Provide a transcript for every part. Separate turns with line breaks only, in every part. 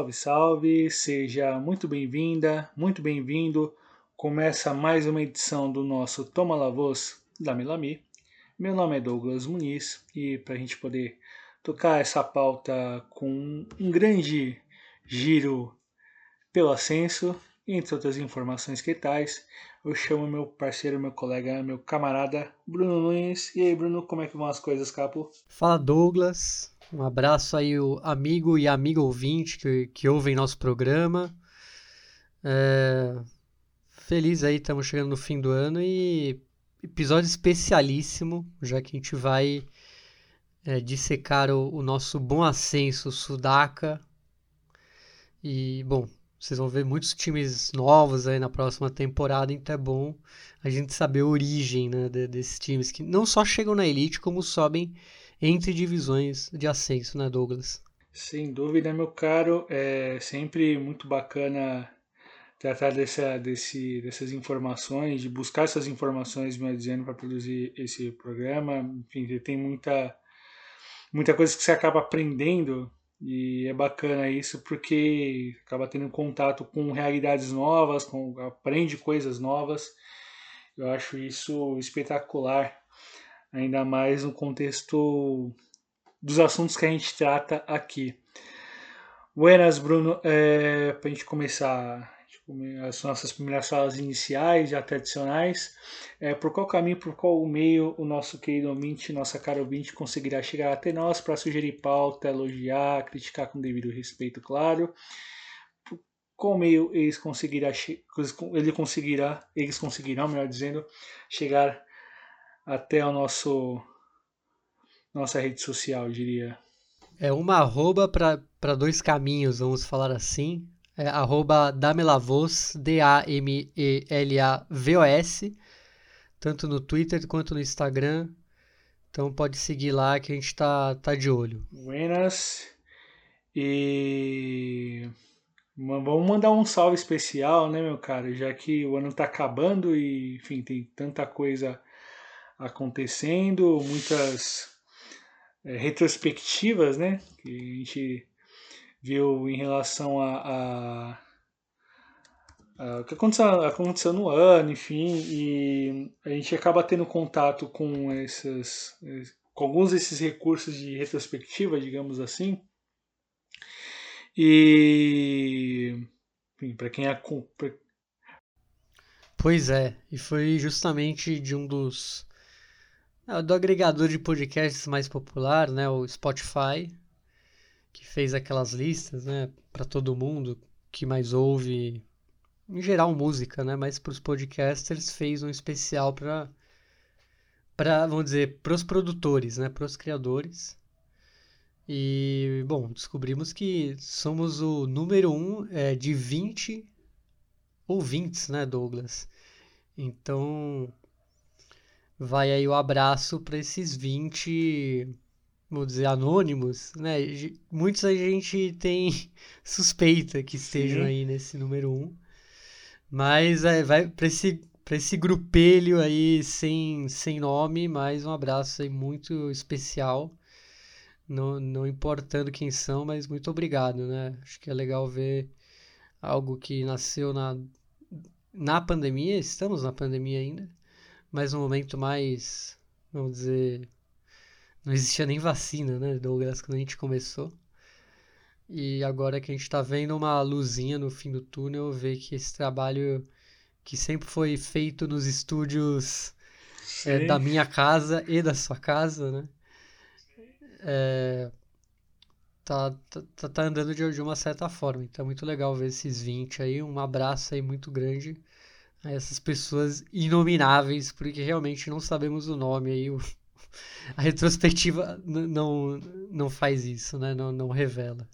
Salve, salve! Seja muito bem-vinda, muito bem-vindo. Começa mais uma edição do nosso Toma La Voz da Melami. Meu nome é Douglas Muniz e para a gente poder tocar essa pauta com um grande giro pelo ascenso, entre outras informações que tais, eu chamo meu parceiro, meu colega, meu camarada Bruno Nunes. E aí, Bruno, como é que vão as coisas, capo?
Fala, Douglas. Um abraço aí, o amigo e amigo ouvinte que, que ouvem nosso programa. É... Feliz aí, estamos chegando no fim do ano e episódio especialíssimo, já que a gente vai é, dissecar o, o nosso bom ascenso Sudaca. E, bom, vocês vão ver muitos times novos aí na próxima temporada, então é bom a gente saber a origem né, de, desses times que não só chegam na elite, como sobem entre divisões de ascenso, né, Douglas?
Sem dúvida, meu caro. É sempre muito bacana tratar dessa, desse, dessas informações, de buscar essas informações, me dizendo, para produzir esse programa. Enfim, tem muita muita coisa que você acaba aprendendo e é bacana isso porque acaba tendo contato com realidades novas, com, aprende coisas novas. Eu acho isso espetacular, ainda mais no contexto dos assuntos que a gente trata aqui. Buenas, Bruno. É, Para a gente começar as nossas primeiras falas iniciais, já tradicionais. É, por qual caminho, por qual meio o nosso querido ouvinte, nossa cara ouvinte, conseguirá chegar até nós para sugerir pauta, elogiar, criticar com devido respeito, claro. Por qual meio eles conseguirá, ele conseguirá, eles conseguirão, melhor dizendo, chegar até o nosso nossa rede social, eu diria.
É uma arroba para dois caminhos, vamos falar assim é arroba Damelavos, D-A-M-E-L-A-V-O-S, tanto no Twitter quanto no Instagram. Então pode seguir lá que a gente tá, tá de olho.
Buenas. E vamos mandar um salve especial, né, meu cara? Já que o ano tá acabando e, enfim, tem tanta coisa acontecendo, muitas é, retrospectivas, né? Que a gente viu em relação a, a, a o que aconteceu, aconteceu, no ano, enfim, e a gente acaba tendo contato com esses, com alguns desses recursos de retrospectiva, digamos assim. E para quem é pra...
Pois é, e foi justamente de um dos ah, do agregador de podcasts mais popular, né, o Spotify, que fez aquelas listas, né, para todo mundo que mais ouve, em geral música, né, mas para os podcasters fez um especial para para vamos dizer para os produtores, né, para os criadores. E bom, descobrimos que somos o número um é, de 20 ouvintes, né, Douglas? Então vai aí o abraço para esses 20 vamos dizer, anônimos, né? Muitos a gente tem suspeita que estejam Sim. aí nesse número um. Mas é, vai para esse, pra esse grupelho aí sem, sem nome, mais um abraço aí muito especial. Não, não importando quem são, mas muito obrigado, né? Acho que é legal ver algo que nasceu na, na pandemia, estamos na pandemia ainda, mas um momento mais, vamos dizer, não existia nem vacina, né, Douglas, quando a gente começou. E agora que a gente está vendo uma luzinha no fim do túnel, ver que esse trabalho que sempre foi feito nos estúdios é, da minha casa e da sua casa, né? É, tá, tá, tá andando de, de uma certa forma. Então é muito legal ver esses 20 aí. Um abraço aí muito grande a essas pessoas inomináveis, porque realmente não sabemos o nome aí. O, a retrospectiva não, não faz isso, né? Não, não revela.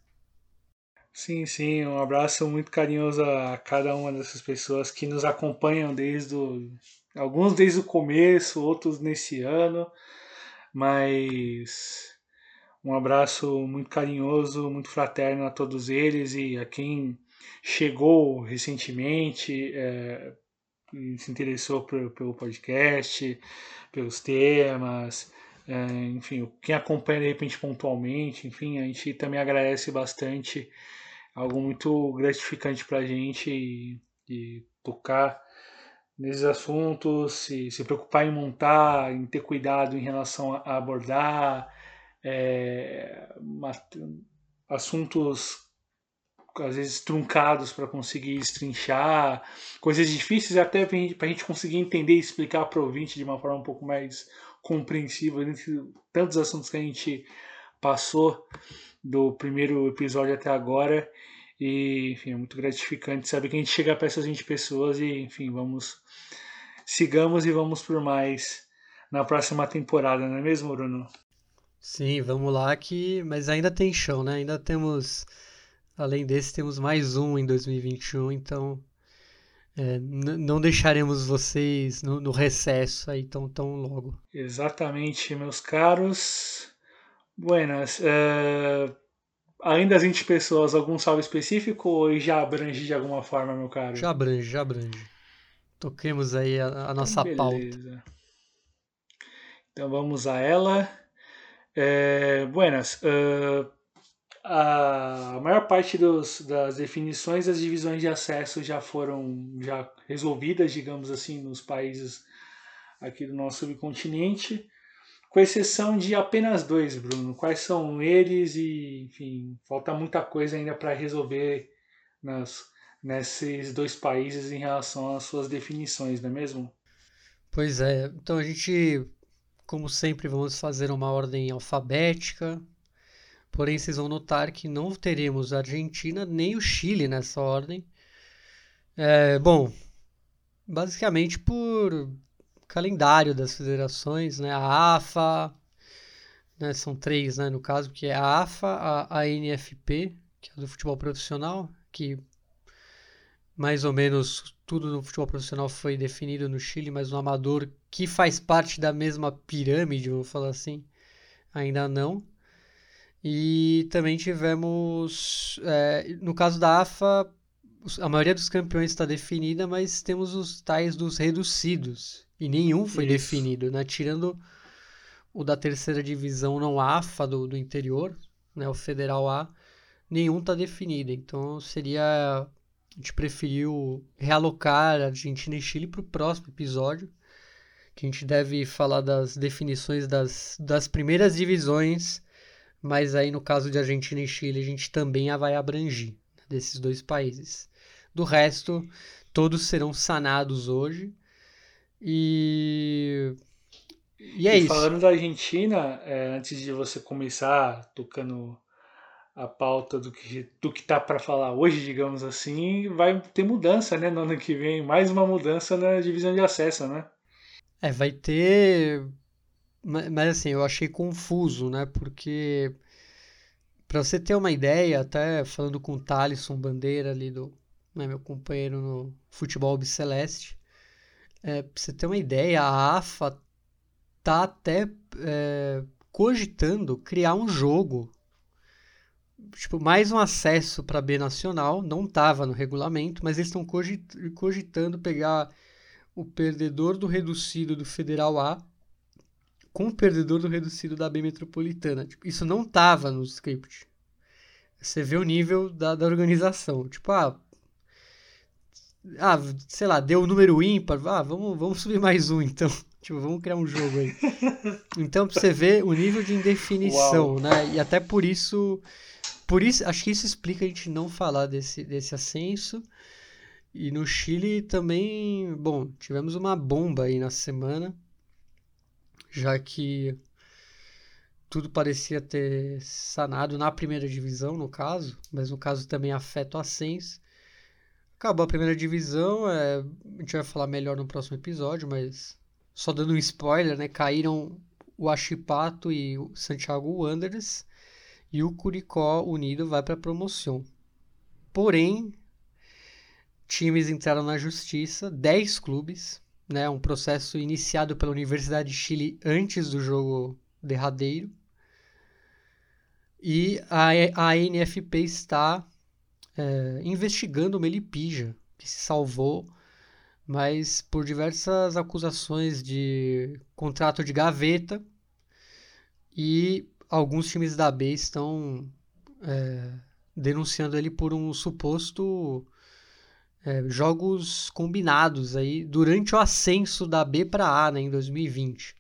Sim, sim, um abraço muito carinhoso a cada uma dessas pessoas que nos acompanham desde o, alguns desde o começo, outros nesse ano, mas um abraço muito carinhoso, muito fraterno a todos eles e a quem chegou recentemente, é, se interessou pelo, podcast, pelos temas, é, enfim, quem acompanha de repente pontualmente, enfim, a gente também agradece bastante, algo muito gratificante para a gente e, e, tocar nesses assuntos, se, se preocupar em montar, em ter cuidado em relação a, abordar é, assuntos às vezes truncados para conseguir estrinchar, coisas difíceis até para a gente conseguir entender e explicar para o ouvinte de uma forma um pouco mais compreensível entre tantos assuntos que a gente passou do primeiro episódio até agora. E, enfim, é muito gratificante saber que a gente chega para essas 20 pessoas e, enfim, vamos. Sigamos e vamos por mais na próxima temporada, não é mesmo, Bruno?
Sim, vamos lá que. Mas ainda tem chão, né? Ainda temos. Além desse, temos mais um em 2021, então é, não deixaremos vocês no, no, recesso aí tão, tão logo.
Exatamente, meus caros. Buenas. Uh, além das 20 pessoas, algum salve específico ou já abrange de alguma forma, meu caro?
Já abrange, já abrange. Toquemos aí a, a nossa então, pauta.
Então vamos a ela. É, buenas. Uh, a maior parte dos, das definições das divisões de acesso já foram já resolvidas, digamos assim, nos países aqui do nosso subcontinente, com exceção de apenas dois, Bruno. Quais são eles e, enfim, falta muita coisa ainda para resolver nas, nesses dois países em relação às suas definições, não é mesmo?
Pois é. Então a gente, como sempre, vamos fazer uma ordem alfabética Porém, vocês vão notar que não teremos a Argentina nem o Chile nessa ordem. É, bom, basicamente por calendário das federações, né? A AFA, né? são três, né? No caso, que é a AFA, a ANFP, que é do futebol profissional, que mais ou menos tudo no futebol profissional foi definido no Chile, mas no amador, que faz parte da mesma pirâmide, vou falar assim, ainda não. E também tivemos, é, no caso da AFA, a maioria dos campeões está definida, mas temos os tais dos reduzidos. E nenhum foi Isso. definido, né? Tirando o da terceira divisão não AFA do, do interior, né? o Federal A, nenhum está definido. Então seria. A gente preferiu realocar Argentina e Chile para o próximo episódio, que a gente deve falar das definições das, das primeiras divisões mas aí no caso de Argentina e Chile a gente também vai abranger né, desses dois países. Do resto, todos serão sanados hoje. E, e é e isso.
Falando da Argentina, é, antes de você começar tocando a pauta do que do que tá para falar hoje, digamos assim, vai ter mudança, né, no ano que vem, mais uma mudança na divisão de acesso, né?
É, vai ter mas, assim, eu achei confuso, né? Porque, para você ter uma ideia, até falando com o Thalisson Bandeira ali, do, né, meu companheiro no futebol Celeste, é, pra você ter uma ideia, a AFA tá até é, cogitando criar um jogo tipo, mais um acesso para B Nacional, não estava no regulamento, mas eles estão cogitando pegar o perdedor do reduzido do Federal A com o perdedor do reduzido da B Metropolitana. Tipo, isso não tava no script. Você vê o nível da, da organização. Tipo, ah, ah, sei lá, deu o número ímpar, ah, vamos, vamos subir mais um então. Tipo, vamos criar um jogo aí. Então, pra você ver o nível de indefinição, Uau. né? E até por isso, por isso, acho que isso explica a gente não falar desse, desse ascenso. E no Chile também, bom, tivemos uma bomba aí na semana já que tudo parecia ter sanado na primeira divisão, no caso, mas no caso também afeta o Ascens. Acabou a primeira divisão, é, a gente vai falar melhor no próximo episódio, mas só dando um spoiler, né? Caíram o Achipato e o Santiago Wanderers e o Curicó Unido vai para a promoção. Porém, times entraram na justiça, 10 clubes, né, um processo iniciado pela Universidade de Chile antes do jogo derradeiro. E a, a NFP está é, investigando o Melipija, que se salvou, mas por diversas acusações de contrato de gaveta, e alguns times da B estão é, denunciando ele por um suposto é, jogos combinados aí durante o ascenso da B para A né, em 2020.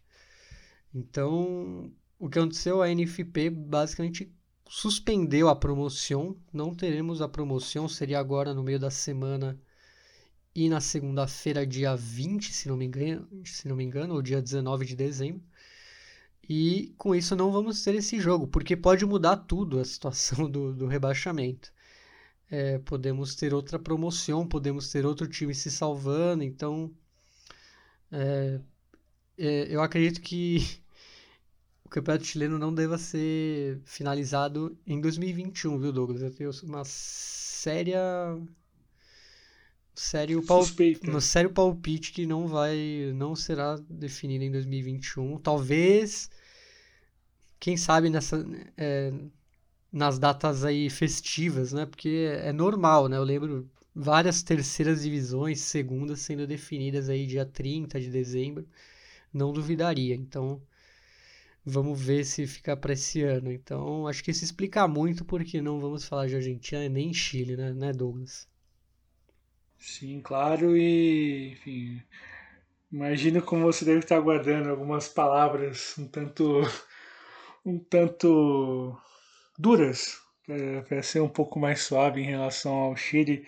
Então, o que aconteceu? A NFP basicamente suspendeu a promoção. Não teremos a promoção, seria agora no meio da semana e na segunda-feira, dia 20, se não me engano, se não me engano, ou dia 19 de dezembro. E com isso não vamos ter esse jogo, porque pode mudar tudo a situação do, do rebaixamento. É, podemos ter outra promoção, podemos ter outro time se salvando, então é, é, eu acredito que o campeonato chileno não deva ser finalizado em 2021, viu, Douglas? Eu tenho uma séria sério,
Suspeita.
no sério palpite que não vai, não será definido em 2021. Talvez, quem sabe nessa, é, nas datas aí festivas, né? Porque é normal, né? Eu lembro várias terceiras divisões, segundas sendo definidas aí dia 30 de dezembro. Não duvidaria. Então, vamos ver se fica para esse ano. Então, acho que isso explica muito porque não vamos falar de Argentina nem Chile, né, né Douglas?
Sim, claro, e enfim, imagino como você deve estar aguardando algumas palavras um tanto um tanto duras para ser um pouco mais suave em relação ao Chile,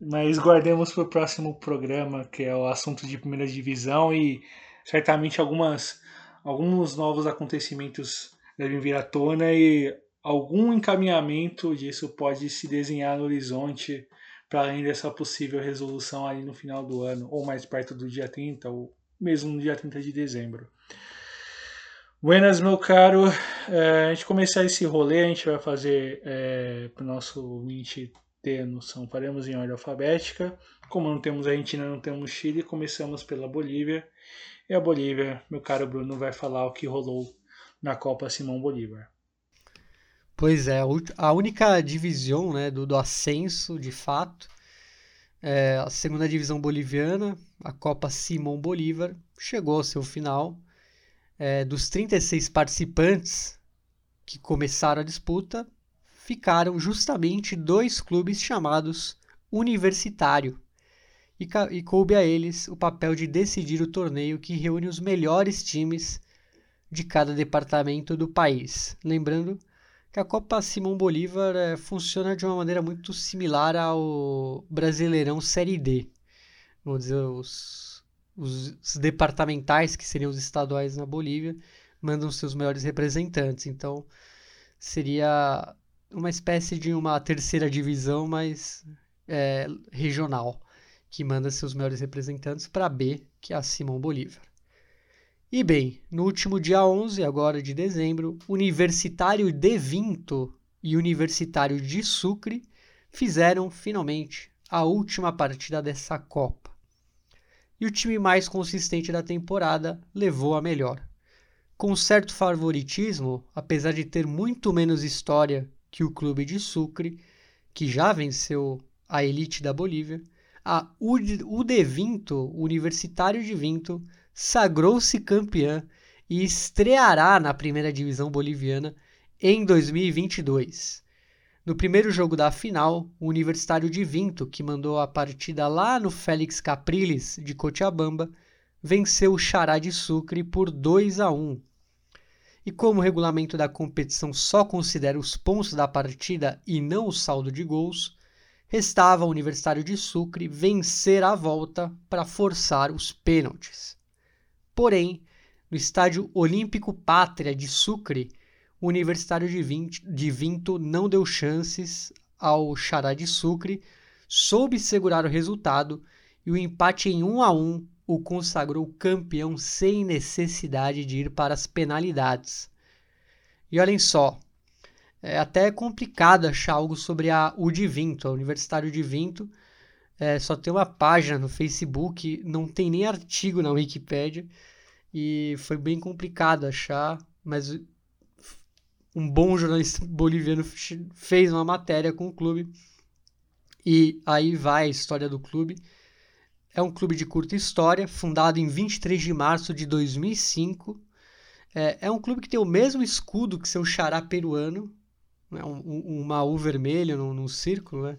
mas guardemos para o próximo programa, que é o assunto de primeira divisão e certamente algumas alguns novos acontecimentos devem vir à tona e algum encaminhamento disso pode se desenhar no horizonte para além dessa possível resolução ali no final do ano, ou mais perto do dia 30, ou mesmo no dia 30 de dezembro. Buenas, meu caro. É, a gente começar esse rolê, a gente vai fazer é, para o nosso ouvinte ter noção. Faremos em ordem alfabética. Como não temos Argentina, não temos Chile, começamos pela Bolívia. E a Bolívia, meu caro Bruno, vai falar o que rolou na Copa Simão Bolívar.
Pois é, a única divisão né, do, do ascenso, de fato, é a segunda divisão boliviana, a Copa Simão Bolívar, chegou ao seu final. É, dos 36 participantes que começaram a disputa, ficaram justamente dois clubes chamados Universitário. E, e coube a eles o papel de decidir o torneio que reúne os melhores times de cada departamento do país. Lembrando que a Copa Simão Bolívar é, funciona de uma maneira muito similar ao Brasileirão Série D. Vamos dizer, os, os, departamentais, que seriam os estaduais na Bolívia, mandam seus melhores representantes. Então, seria uma espécie de uma terceira divisão, mas é, regional, que manda seus melhores representantes para B, que é a Simão Bolívar. E bem, no último dia 11, agora de dezembro, Universitário de Vinto e Universitário de Sucre fizeram finalmente a última partida dessa Copa. E o time mais consistente da temporada levou a melhor. Com certo favoritismo, apesar de ter muito menos história que o clube de Sucre, que já venceu a elite da Bolívia, a UD Vinto, Universitário de Vinto, sagrou-se campeã e estreará na primeira divisão boliviana em 2022. No primeiro jogo da final, o Universitário de Vinto, que mandou a partida lá no Félix Capriles de Cochabamba, venceu o Xará de Sucre por 2 a 1. E como o regulamento da competição só considera os pontos da partida e não o saldo de gols, restava ao Universitário de Sucre vencer a volta para forçar os pênaltis. Porém, no estádio Olímpico Pátria de Sucre, o Universitário de, de Vinto não deu chances ao Xará de Sucre, soube segurar o resultado e o empate em 1 a 1 o consagrou campeão sem necessidade de ir para as penalidades. E olhem só, é até complicado achar algo sobre a U de Vinto, a Universitário de Vinto. É, só tem uma página no Facebook, não tem nem artigo na Wikipedia. E foi bem complicado achar, mas um bom jornalista boliviano fez uma matéria com o clube. E aí vai a história do clube. É um clube de curta história, fundado em 23 de março de 2005. É, é um clube que tem o mesmo escudo que seu xará peruano, né? um, um, um maú vermelho num, num círculo, né?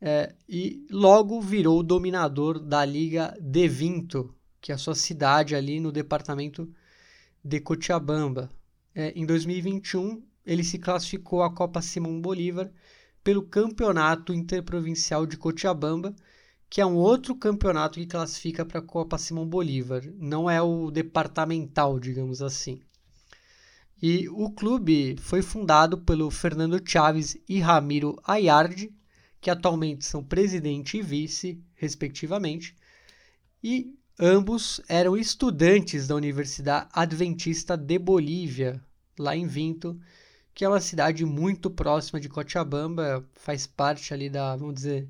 É, e logo virou dominador da Liga de Vinto, que é a sua cidade ali no departamento de Cochabamba. É, em 2021, ele se classificou à Copa Simão Bolívar pelo Campeonato Interprovincial de Cochabamba, que é um outro campeonato que classifica para a Copa Simão Bolívar, não é o departamental, digamos assim. E o clube foi fundado pelo Fernando Chaves e Ramiro Ayardi, que atualmente são presidente e vice, respectivamente, e ambos eram estudantes da Universidade Adventista de Bolívia, lá em Vinto, que é uma cidade muito próxima de Cochabamba, faz parte ali da, vamos dizer,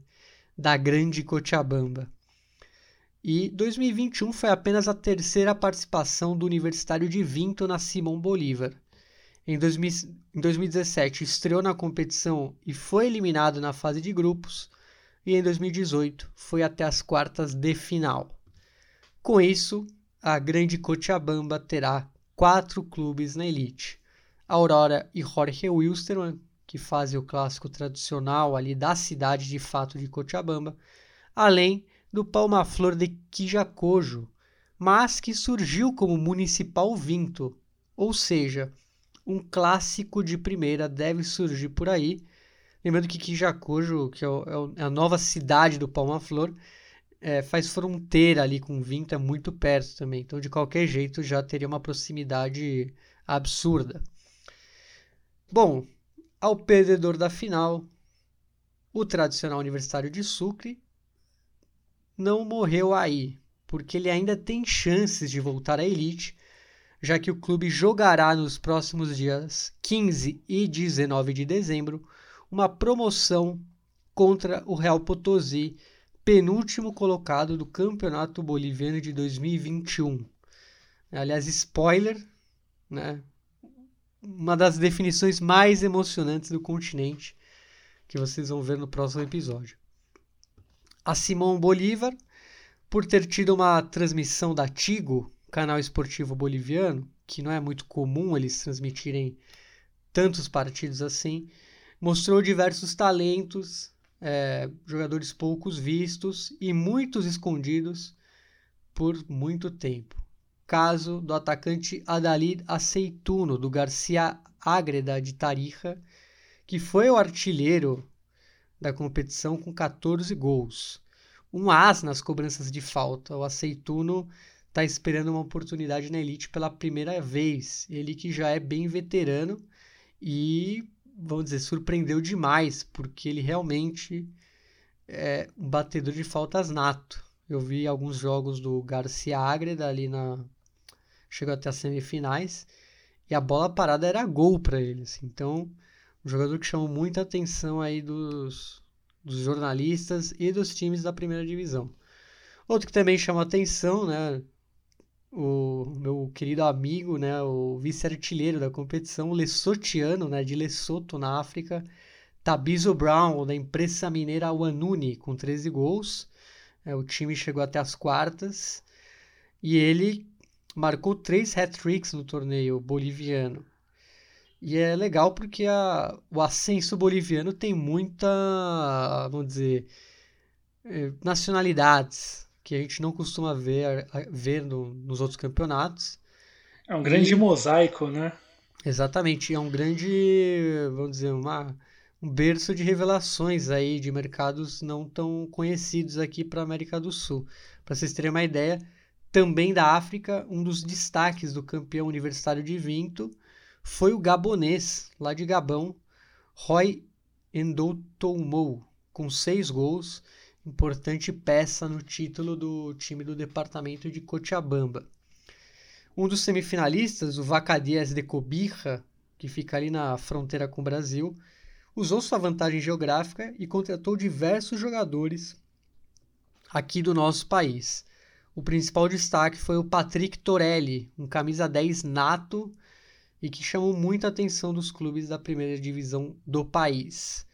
da grande Cochabamba. E 2021 foi apenas a terceira participação do Universitário de Vinto na Simão Bolívar. Em, 2000, em 2017 estreou na competição e foi eliminado na fase de grupos, e em 2018 foi até as quartas de final. Com isso, a grande Cochabamba terá quatro clubes na elite. Aurora e Jorge Wilstermann, que fazem o clássico tradicional ali da cidade de fato de Cochabamba, além do Palma Flor de Quijacojo, mas que surgiu como Municipal Vinto, ou seja, um clássico de primeira deve surgir por aí. Lembrando que Quijacojo, que é, é, é a nova cidade do Palma Flor, é, faz fronteira ali com Vinto, é muito perto também. Então, de qualquer jeito, já teria uma proximidade absurda. Bom, ao perdedor da final, o tradicional Universitário de Sucre não morreu aí, porque ele ainda tem chances de voltar à elite, já que o clube jogará nos próximos dias 15 e 19 de dezembro uma promoção contra o Real Potosí, penúltimo colocado do Campeonato Boliviano de 2021. Aliás, spoiler, né? uma das definições mais emocionantes do continente, que vocês vão ver no próximo episódio. A Simão Bolívar, por ter tido uma transmissão da Tigo, canal esportivo boliviano, que não é muito comum eles transmitirem tantos partidos assim, mostrou diversos talentos, é, jogadores poucos vistos e muitos escondidos por muito tempo caso do atacante Adalid Aceituno, do Garcia Ágreda de Tarija, que foi o artilheiro da competição com 14 gols. Um as nas cobranças de falta. O Aceituno está esperando uma oportunidade na elite pela primeira vez. Ele que já é bem veterano e, vamos dizer, surpreendeu demais, porque ele realmente é um batedor de faltas nato. Eu vi alguns jogos do Garcia Ágreda ali na chegou até as semifinais e a bola parada era gol para eles. Assim. Então, um jogador que chamou muita atenção aí dos, dos jornalistas e dos times da primeira divisão. Outro que também chamou atenção, né? O meu querido amigo, né, o vice-artilheiro da competição, Lesotiano, né, de Lesoto, na África, Tabizo Brown, da empresa mineira Wanuni, com 13 gols. É, o time chegou até as quartas e ele marcou três hat-tricks no torneio boliviano. E é legal porque a, o ascenso boliviano tem muita, vamos dizer, eh, nacionalidades que a gente não costuma ver, ver no, nos outros campeonatos.
É um grande e, mosaico, né?
Exatamente, é um grande, vamos dizer, uma, um berço de revelações aí de mercados não tão conhecidos aqui para a América do Sul. Para vocês terem uma ideia, também da África, um dos destaques do campeão universitário de Vinto foi o gabonês, lá de Gabão, Roy Endoutoumou, com seis gols, importante peça no título do time do departamento de Cochabamba. Um dos semifinalistas, o Vacadias de Cobija, que fica ali na fronteira com o Brasil, usou sua vantagem geográfica e contratou diversos jogadores aqui do nosso país. O principal destaque foi o Patrick Torelli, um camisa 10 nato e que chamou muita atenção dos clubes da primeira divisão do país.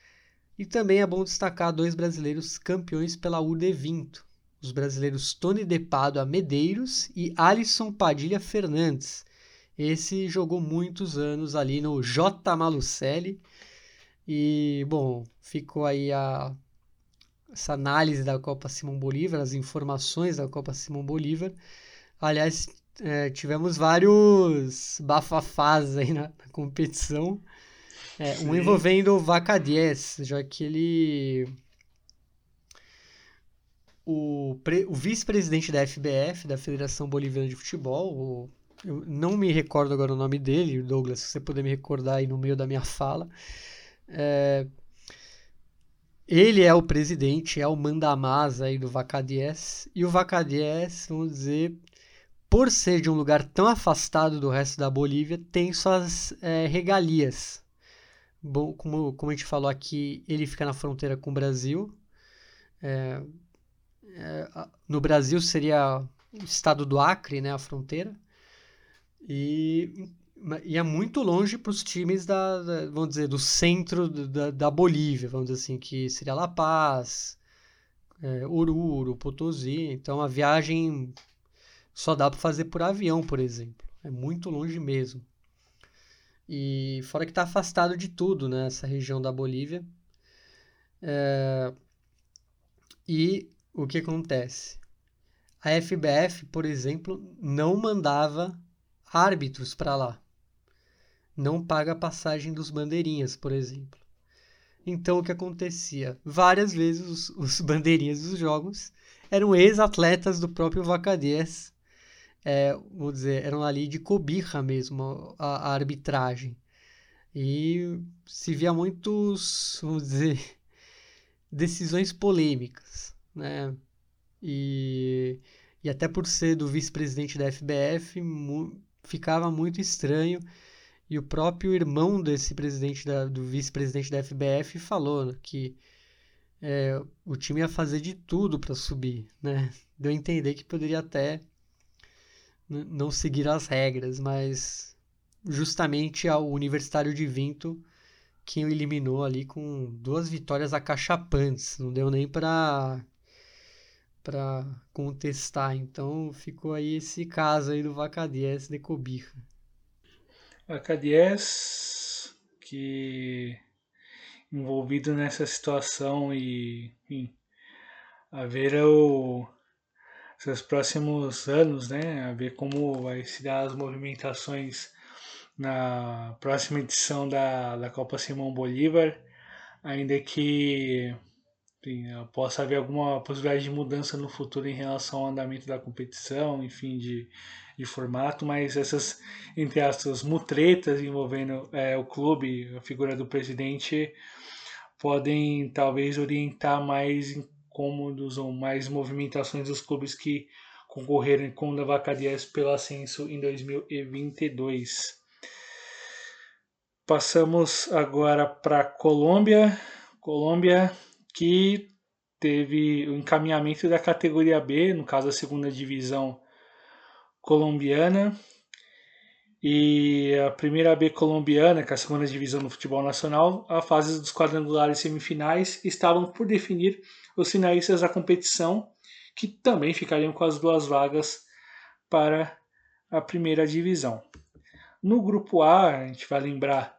E também é bom destacar dois brasileiros campeões pela UD Vinto, os brasileiros Tony De Padua Medeiros e Alisson Padilha Fernandes, Esse jogou muitos anos ali no J. Malucelli. E, bom, ficou aí a, essa análise da Copa Simão Bolívar, as informações da Copa Simão Bolívar. Aliás, é, tivemos vários bafafás aí na, na competição. É, um envolvendo o Vaca 10, já que ele. O, o vice-presidente da FBF, da Federação Boliviana de Futebol, o, eu não me recordo agora o nome dele, Douglas, se você puder me recordar aí no meio da minha fala. É, ele é o presidente, é o mandamás aí do Vaca 10, e o Vaca 10, vamos dizer, por ser de um lugar tão afastado do resto da Bolívia, tem suas é, regalias. Bom, como, como a gente falou aqui, ele fica na fronteira com o Brasil. É, é, no Brasil seria o estado do Acre, né, a fronteira. E, e é muito longe para os times da, da, vamos dizer, do centro da, da Bolívia, vamos dizer assim, que seria La Paz, é, Oruro, Potosí. Então a viagem só dá para fazer por avião, por exemplo. É muito longe mesmo. E fora que está afastado de tudo, né? Essa região da Bolívia. É... E o que acontece? A FBF, por exemplo, não mandava árbitros para lá. Não paga a passagem dos bandeirinhas, por exemplo. Então o que acontecia? Várias vezes os, os bandeirinhas dos jogos eram ex-atletas do próprio Vaca 10 é, vou dizer, eram ali de cobiça mesmo a, a, arbitragem. E se via muitos, vamos dizer, decisões polêmicas, né? E, e até por ser do vice-presidente da FBF, mu, ficava muito estranho. E o próprio irmão desse presidente da, do vice-presidente da FBF falou que é, o time ia fazer de tudo para subir, né? Deu a entender que poderia até não seguir as regras, mas justamente ao Universitário de Vinto quem o eliminou ali com duas vitórias acachapantes, não deu nem para para contestar. Então ficou aí esse caso aí do Vacadies de Cobija.
Vacadies que envolvido nessa situação e enfim, a ver o seus próximos anos, né, a ver como vai se dar as movimentações na próxima edição da, da Copa Simão Bolívar, ainda que enfim, possa haver alguma possibilidade de mudança no futuro em relação ao andamento da competição, enfim, de, de formato, mas essas, entre aspas, mutretas envolvendo é, o clube, a figura do presidente, podem talvez orientar mais em cômodos ou mais movimentações dos clubes que concorreram com o Vaca 10 pelo ascenso em 2022. Passamos agora para Colômbia. Colômbia que teve o encaminhamento da categoria B, no caso a segunda divisão colombiana, e a primeira B colombiana, que é a segunda divisão do futebol nacional, a fase dos quadrangulares semifinais estavam por definir os finalistas da competição, que também ficariam com as duas vagas para a primeira divisão. No grupo A, a gente vai lembrar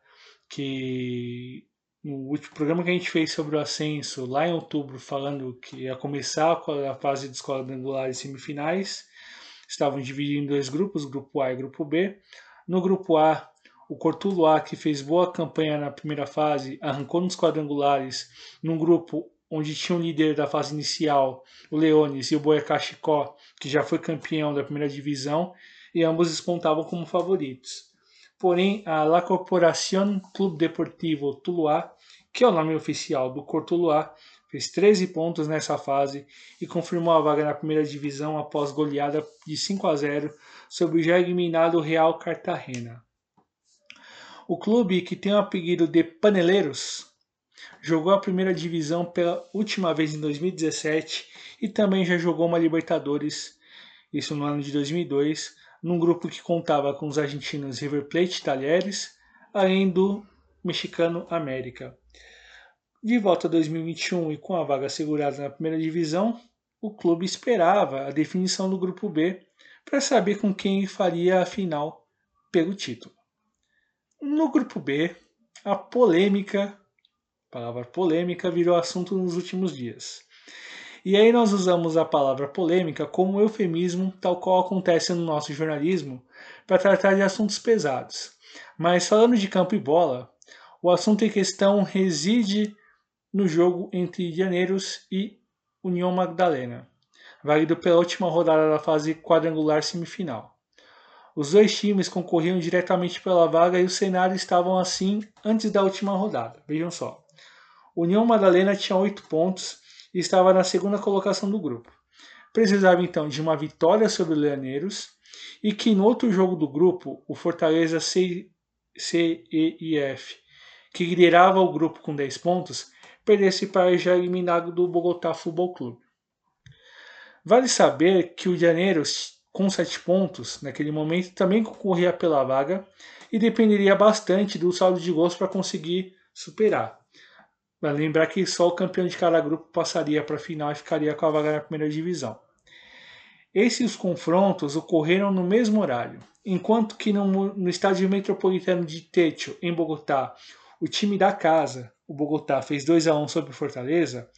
que no último programa que a gente fez sobre o ascenso, lá em outubro, falando que ia começar a fase dos quadrangulares semifinais, estavam divididos em dois grupos, grupo A e grupo B. No grupo A, o Cortuluá, que fez boa campanha na primeira fase, arrancou nos quadrangulares num grupo onde tinha o líder da fase inicial, o Leones, e o Boyacá Chicó, que já foi campeão da primeira divisão, e ambos descontavam como favoritos. Porém, a La Corporación Clube Deportivo Tuluá, que é o nome oficial do Cortuluá, fez 13 pontos nessa fase e confirmou a vaga na primeira divisão após goleada de 5 a 0 sobre o já eliminado Real Cartagena. O clube, que tem o apelido de Paneleiros, jogou a primeira divisão pela última vez em 2017 e também já jogou uma Libertadores, isso no ano de 2002, num grupo que contava com os argentinos River Plate e Talheres, além do mexicano América. De volta a 2021 e com a vaga assegurada na primeira divisão, o clube esperava a definição do grupo B para saber com quem faria a final pelo título. No grupo B, a polêmica, palavra polêmica virou assunto nos últimos dias. E aí nós usamos a palavra polêmica como eufemismo, tal qual acontece no nosso jornalismo, para tratar de assuntos pesados. Mas falando de campo e bola, o assunto em questão reside no jogo entre Janeiros e União Magdalena, válido pela última rodada da fase quadrangular semifinal. Os dois times concorriam diretamente pela vaga e o cenário estavam assim antes da última rodada. Vejam só. União Madalena tinha 8 pontos e estava na segunda colocação do grupo. Precisava então de uma vitória sobre o Leoneiros e que no outro jogo do grupo, o Fortaleza C, C E e F, que liderava o grupo com 10 pontos, perdesse para já eliminado do Bogotá Futebol Clube. Vale saber que o Janeiros, com 7 pontos, naquele momento também concorria pela vaga e dependeria bastante do saldo de gols para conseguir superar. Vale lembrar que só o campeão de cada grupo passaria para a final e ficaria com a vaga na primeira divisão. Esses confrontos ocorreram no mesmo horário, enquanto que no, no estádio metropolitano de Techo, em Bogotá, o time da casa, o Bogotá, fez 2 a 1 sobre o Fortaleza.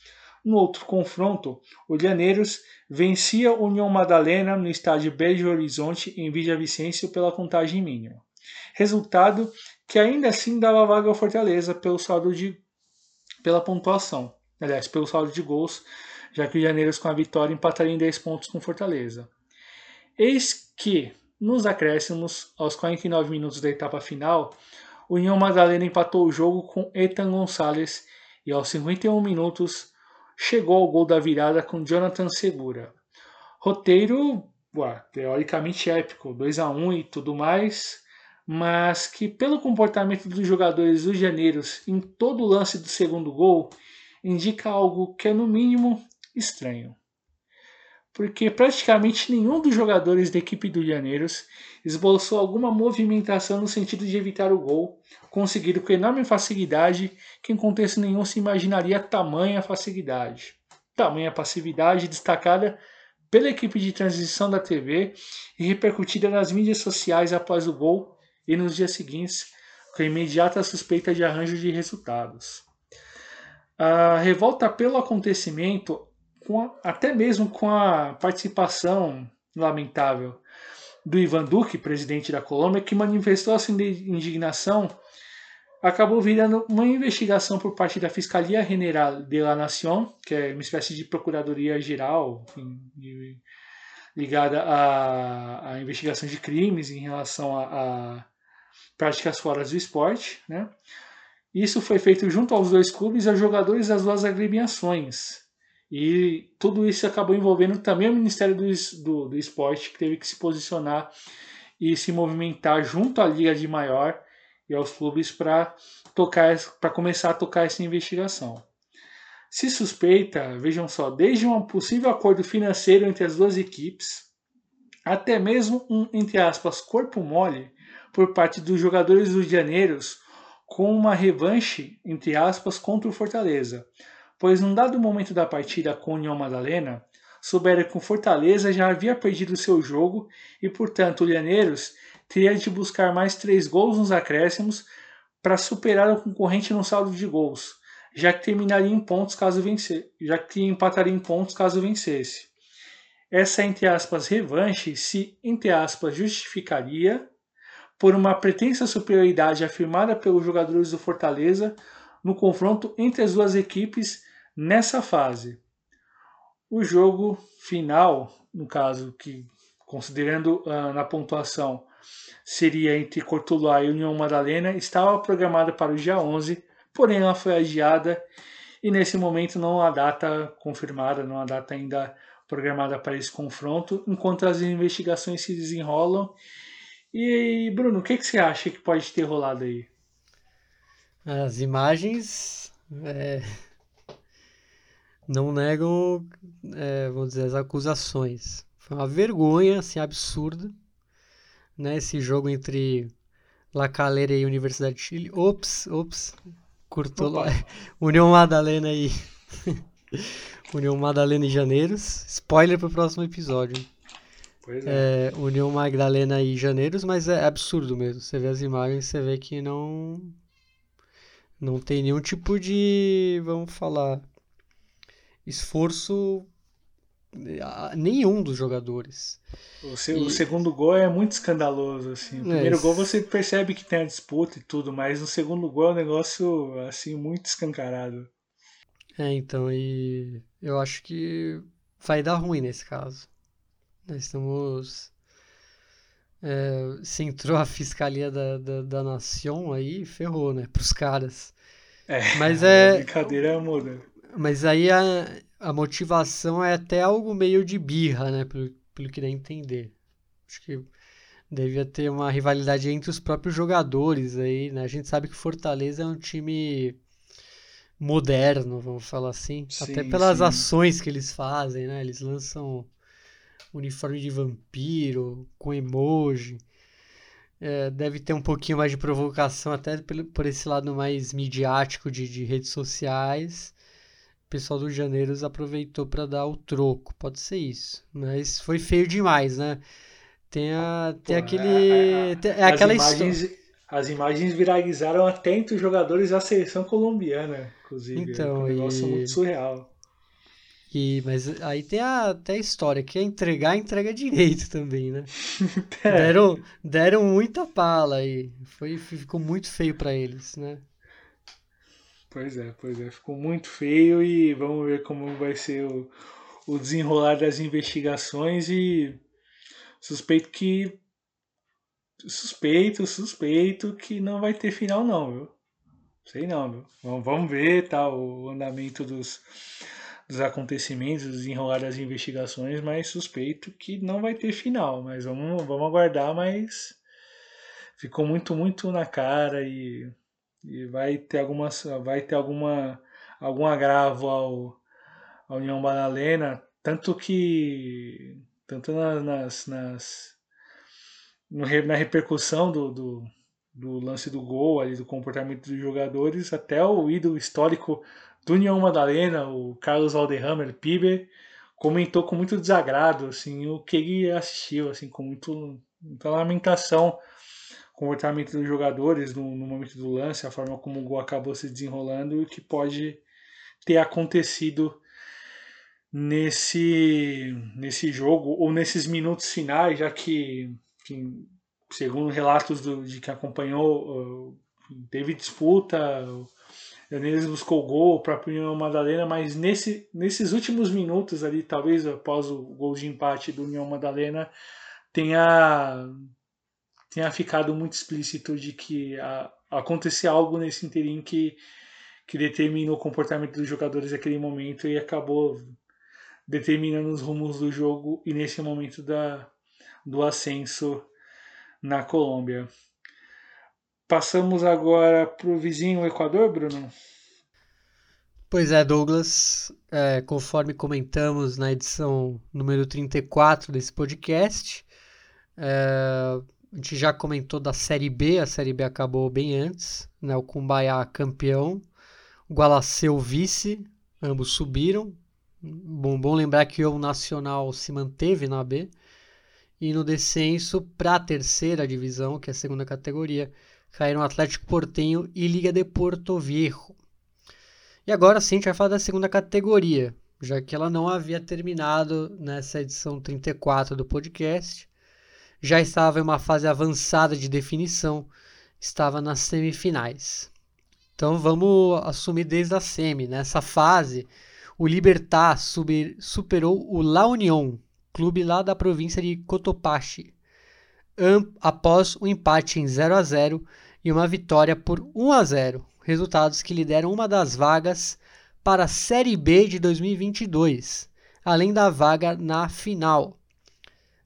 No outro confronto, o Llaneiros vencia o União Madalena no estádio Belo Horizonte, em Vicencio pela contagem mínima. Resultado que ainda assim dava vaga ao Fortaleza pelo saldo de pela pontuação, aliás, pelo saldo de gols, já que o Janeiros com a vitória empataria em 10 pontos com Fortaleza. Eis que, nos acréscimos, aos 49 minutos da etapa final, o União Madalena empatou o jogo com Ethan Gonçalves e aos 51 minutos chegou ao gol da virada com Jonathan Segura. Roteiro, ué, teoricamente épico, 2 a 1 e tudo mais, mas que pelo comportamento dos jogadores dos Janeiros em todo o lance do segundo gol indica algo que é no mínimo estranho. Porque praticamente nenhum dos jogadores da equipe do Janeiros esboçou alguma movimentação no sentido de evitar o gol, conseguido com enorme facilidade que em contexto nenhum se imaginaria tamanha facilidade. Tamanha passividade destacada pela equipe de transição da TV e repercutida nas mídias sociais após o gol e nos dias seguintes com a imediata suspeita de arranjo de resultados. A revolta pelo acontecimento, a, até mesmo com a participação lamentável do Ivan Duque, presidente da Colômbia, que manifestou a sua indignação, acabou virando uma investigação por parte da Fiscalia General de la Nación, que é uma espécie de procuradoria geral ligada à, à, investigação de crimes em relação a, a práticas fora do esporte. Né? Isso foi feito junto aos dois clubes e aos jogadores das duas agremiações. E tudo isso acabou envolvendo também o Ministério do, do, do Esporte, que teve que se posicionar e se movimentar junto à Liga de Maior e aos clubes para tocar para começar a tocar essa investigação. Se suspeita, vejam só, desde um possível acordo financeiro entre as duas equipes, até mesmo um, entre aspas, corpo mole por parte dos jogadores dos Janeiros com uma revanche, entre aspas, contra o Fortaleza, pois num dado momento da partida com o União Madalena, souberam que o Fortaleza já havia perdido seu jogo e, portanto, o Lhaneiros teria de buscar mais três gols nos acréscimos para superar o concorrente no saldo de gols, já que terminaria em pontos caso vencer, já que empataria em pontos caso vencesse. Essa entre aspas revanche se entre aspas justificaria por uma pretensa superioridade afirmada pelos jogadores do Fortaleza no confronto entre as duas equipes nessa fase. O jogo final, no caso que considerando uh, na pontuação seria entre Cortuluá e União Madalena, estava programada para o dia 11, porém ela foi adiada e nesse momento não há data confirmada, não há data ainda programada para esse confronto, enquanto as investigações se desenrolam e Bruno, o que, que você acha que pode ter rolado aí?
As imagens é, não negam, é, vamos dizer, as acusações. Foi uma vergonha, assim, absurda, né? Esse jogo entre La Calera e Universidade de Chile. Ops, ops, curtou lá. União Madalena e União Madalena e Janeiros. Spoiler para o próximo episódio.
Pois é.
é. União Magdalena e Janeiros, mas é absurdo mesmo. Você vê as imagens, você vê que não não tem nenhum tipo de, vamos falar, esforço nenhum dos jogadores.
O, se, e... o, segundo gol é muito escandaloso, assim. O é, primeiro é, gol você percebe que tem a disputa e tudo, mas no segundo gol é um negócio, assim, muito escancarado.
É, então, e eu acho que vai dar ruim nesse caso. Nós estamos... É, se entrou a Fiscalia da, da, da Nação aí, ferrou, né, pros caras.
É, mas é... Brincadeira muda.
Mas aí a, a motivação é até algo meio de birra, né? Pelo, pelo que dá a entender. Acho que devia ter uma rivalidade entre os próprios jogadores aí, né? A gente sabe que Fortaleza é um time moderno, vamos falar assim. Sim, até pelas sim. ações que eles fazem, né? Eles lançam uniforme de vampiro, com emoji. É, deve ter um pouquinho mais de provocação, até por, esse lado mais midiático de, de redes sociais o pessoal do Janeiros aproveitou para dar o troco. Pode ser isso. Mas foi feio demais, né? Tem, a, tem Pô, aquele. É, é, é aquela
imagens, história. As imagens viralizaram até entre os jogadores da seleção colombiana, inclusive. Então, é um negócio e... muito surreal.
E, mas aí tem a, até a história, que é entregar, entrega direito também, né? é. deram, deram muita pala aí. Foi, ficou muito feio para eles, né?
Pois é, pois é. Ficou muito feio e vamos ver como vai ser o, o desenrolar das investigações e suspeito que. Suspeito, suspeito que não vai ter final não, viu? Sei não, viu? Vamos, vamos ver tá, o andamento dos, dos acontecimentos, desenrolar das investigações, mas suspeito que não vai ter final. Mas vamos, vamos aguardar, mas ficou muito, muito na cara e e vai ter algumas vai ter alguma algum agravo ao à União Banalena tanto que tanto nas, nas no, na repercussão do, do, do, lance do gol ali do comportamento dos jogadores até o ídolo histórico do Madalena o Carlos Valderramer Piber comentou com muito desagrado assim o que ele assistiu assim com muito, muita lamentação comportamento dos jogadores no, no, momento do lance, a forma como o gol acabou se desenrolando e o que pode ter acontecido nesse, nesse jogo ou nesses minutos finais, já que, segundo relatos do, de quem acompanhou, teve disputa, o Enes buscou gol, o próprio União Madalena, mas nesse, nesses últimos minutos ali, talvez após o gol de empate do União Madalena, tenha tenha ficado muito explícito de que acontecia algo nesse interim que, que determinou o comportamento dos jogadores naquele momento e acabou determinando os rumos do jogo e nesse momento da, do ascenso na Colômbia. Passamos agora para o vizinho Equador, Bruno?
Pois é, Douglas. É, conforme comentamos na edição número 34 desse podcast, é, a gente já comentou da Série B, a Série B acabou bem antes, né? O Cumbaiá campeão, o Gualaceu vice, ambos subiram. Bom, bom lembrar que o Nacional se manteve na B. E no descenso para a terceira divisão, que é a segunda categoria, caíram Atlético Portenho e Liga de Porto Viejo. E agora sim a gente vai falar da segunda categoria, já que ela não havia terminado nessa edição 34 do podcast já estava em uma fase avançada de definição, estava nas semifinais. Então vamos assumir desde a semi. Nessa fase, o Libertar superou o La Unión, clube lá da província de Cotopaxi, após um empate em 0 a 0 e uma vitória por 1 a 0, resultados que lhe deram uma das vagas para a Série B de 2022, além da vaga na final.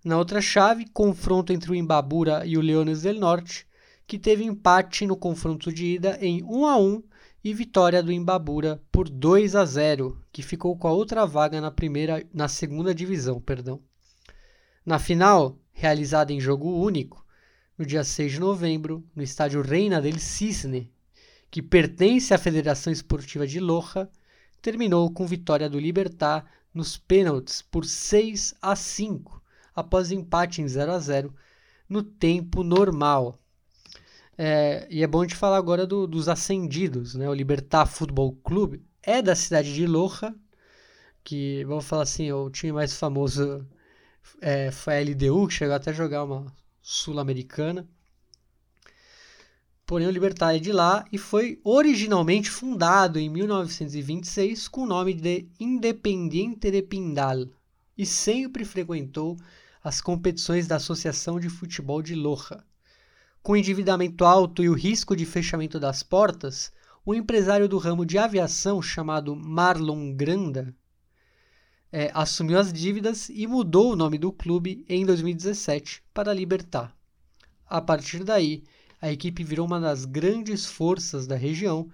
Na outra chave, confronto entre o Imbabura e o Leones del Norte, que teve empate no confronto de ida em 1 a 1 e vitória do Imbabura por 2 a 0, que ficou com a outra vaga na primeira na segunda divisão, perdão. Na final, realizada em jogo único, no dia 6 de novembro, no estádio Reina del Cisne, que pertence à Federação Esportiva de Loja, terminou com vitória do Libertar nos pênaltis por 6 a 5 após empate em 0 a 0 no tempo normal. É, e é bom de falar agora do, dos ascendidos. Né? O Libertar Futebol Clube é da cidade de Loja, que, vamos falar assim, o time mais famoso é, foi a LDU, que chegou até a jogar uma sul-americana. Porém, o Libertar é de lá e foi originalmente fundado em 1926 com o nome de Independiente de Pindal e sempre frequentou as competições da Associação de Futebol de Loja. Com endividamento alto e o risco de fechamento das portas, o empresário do ramo de aviação chamado Marlon Granda é, assumiu as dívidas e mudou o nome do clube em 2017 para Libertar. A partir daí, a equipe virou uma das grandes forças da região,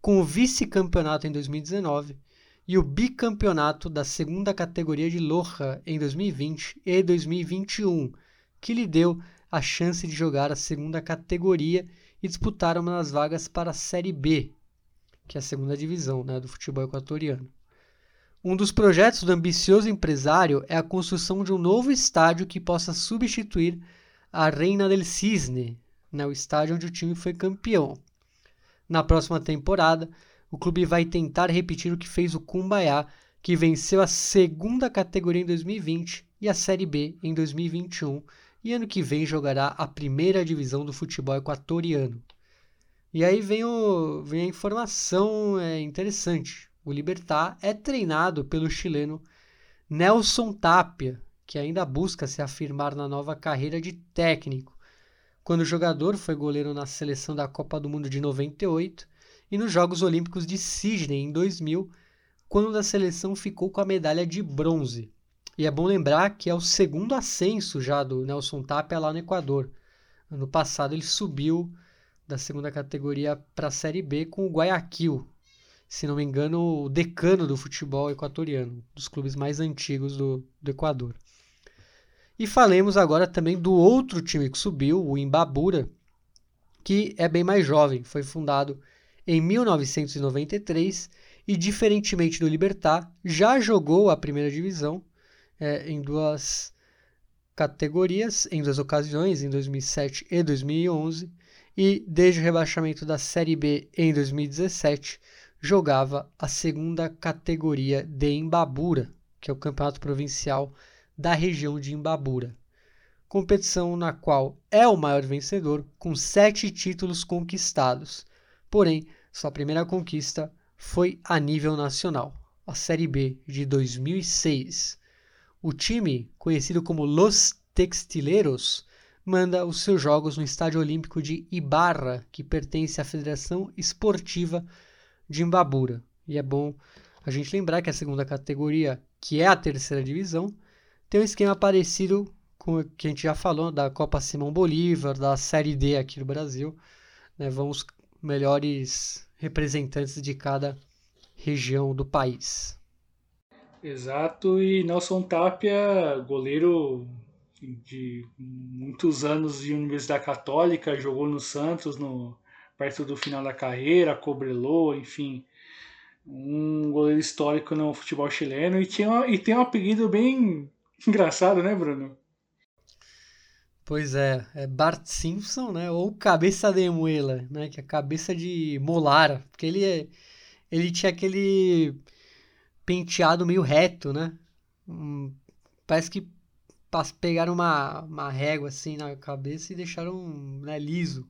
com o vice-campeonato em 2019 e o bicampeonato da segunda categoria de Loja em 2020 e 2021, que lhe deu a chance de jogar a segunda categoria e disputar uma das vagas para a Série B, que é a segunda divisão né, do futebol equatoriano. Um dos projetos do ambicioso empresário é a construção de um novo estádio que possa substituir a Reina del Cisne, né, o estádio onde o time foi campeão. Na próxima temporada, o clube vai tentar repetir o que fez o Cumbaiá, que venceu a segunda categoria em 2020 e a Série B em 2021, e ano que vem jogará a primeira divisão do futebol equatoriano. E aí vem, o, vem a informação é, interessante. O Libertar é treinado pelo chileno Nelson Tapia, que ainda busca se afirmar na nova carreira de técnico. Quando jogador, foi goleiro na seleção da Copa do Mundo de 98 e nos Jogos Olímpicos de Sydney em 2000, quando a seleção ficou com a medalha de bronze. E é bom lembrar que é o segundo ascenso já do Nelson Tapia lá no Equador. Ano passado ele subiu da segunda categoria para a Série B com o Guayaquil, se não me engano, o decano do futebol equatoriano, dos clubes mais antigos do, do Equador. E falemos agora também do outro time que subiu, o Imbabura, que é bem mais jovem, foi fundado em 1993 e, diferentemente do Libertar, já jogou a primeira divisão é, em duas categorias, em duas ocasiões, em 2007 e 2011, e desde o rebaixamento da Série B em 2017 jogava a segunda categoria de Imbabura, que é o campeonato provincial da região de Imbabura. Competição na qual é o maior vencedor, com sete títulos conquistados. Porém, sua primeira conquista foi a nível nacional, a Série B de 2006. O time, conhecido como Los Textileros, manda os seus jogos no Estádio Olímpico de Ibarra, que pertence à Federação Esportiva de Imbabura. E é bom a gente lembrar que a segunda categoria, que é a terceira divisão, tem um esquema parecido com o que a gente já falou da Copa Simão Bolívar, da Série D aqui no Brasil. Né? Vão os melhores representantes de cada região do país.
Exato, e Nelson Tapia, goleiro de muitos anos de Universidade Católica, jogou no Santos no perto do final da carreira, cobrelou, enfim, um goleiro histórico no futebol chileno e, tinha, e tem um apelido bem engraçado, né, Bruno?
Pois é, é Bart Simpson, né? Ou cabeça de muela, né? Que é cabeça de molar, porque ele é, ele tinha aquele penteado meio reto, né? Hum, parece que pegaram uma, uma régua assim na cabeça e deixaram né, liso.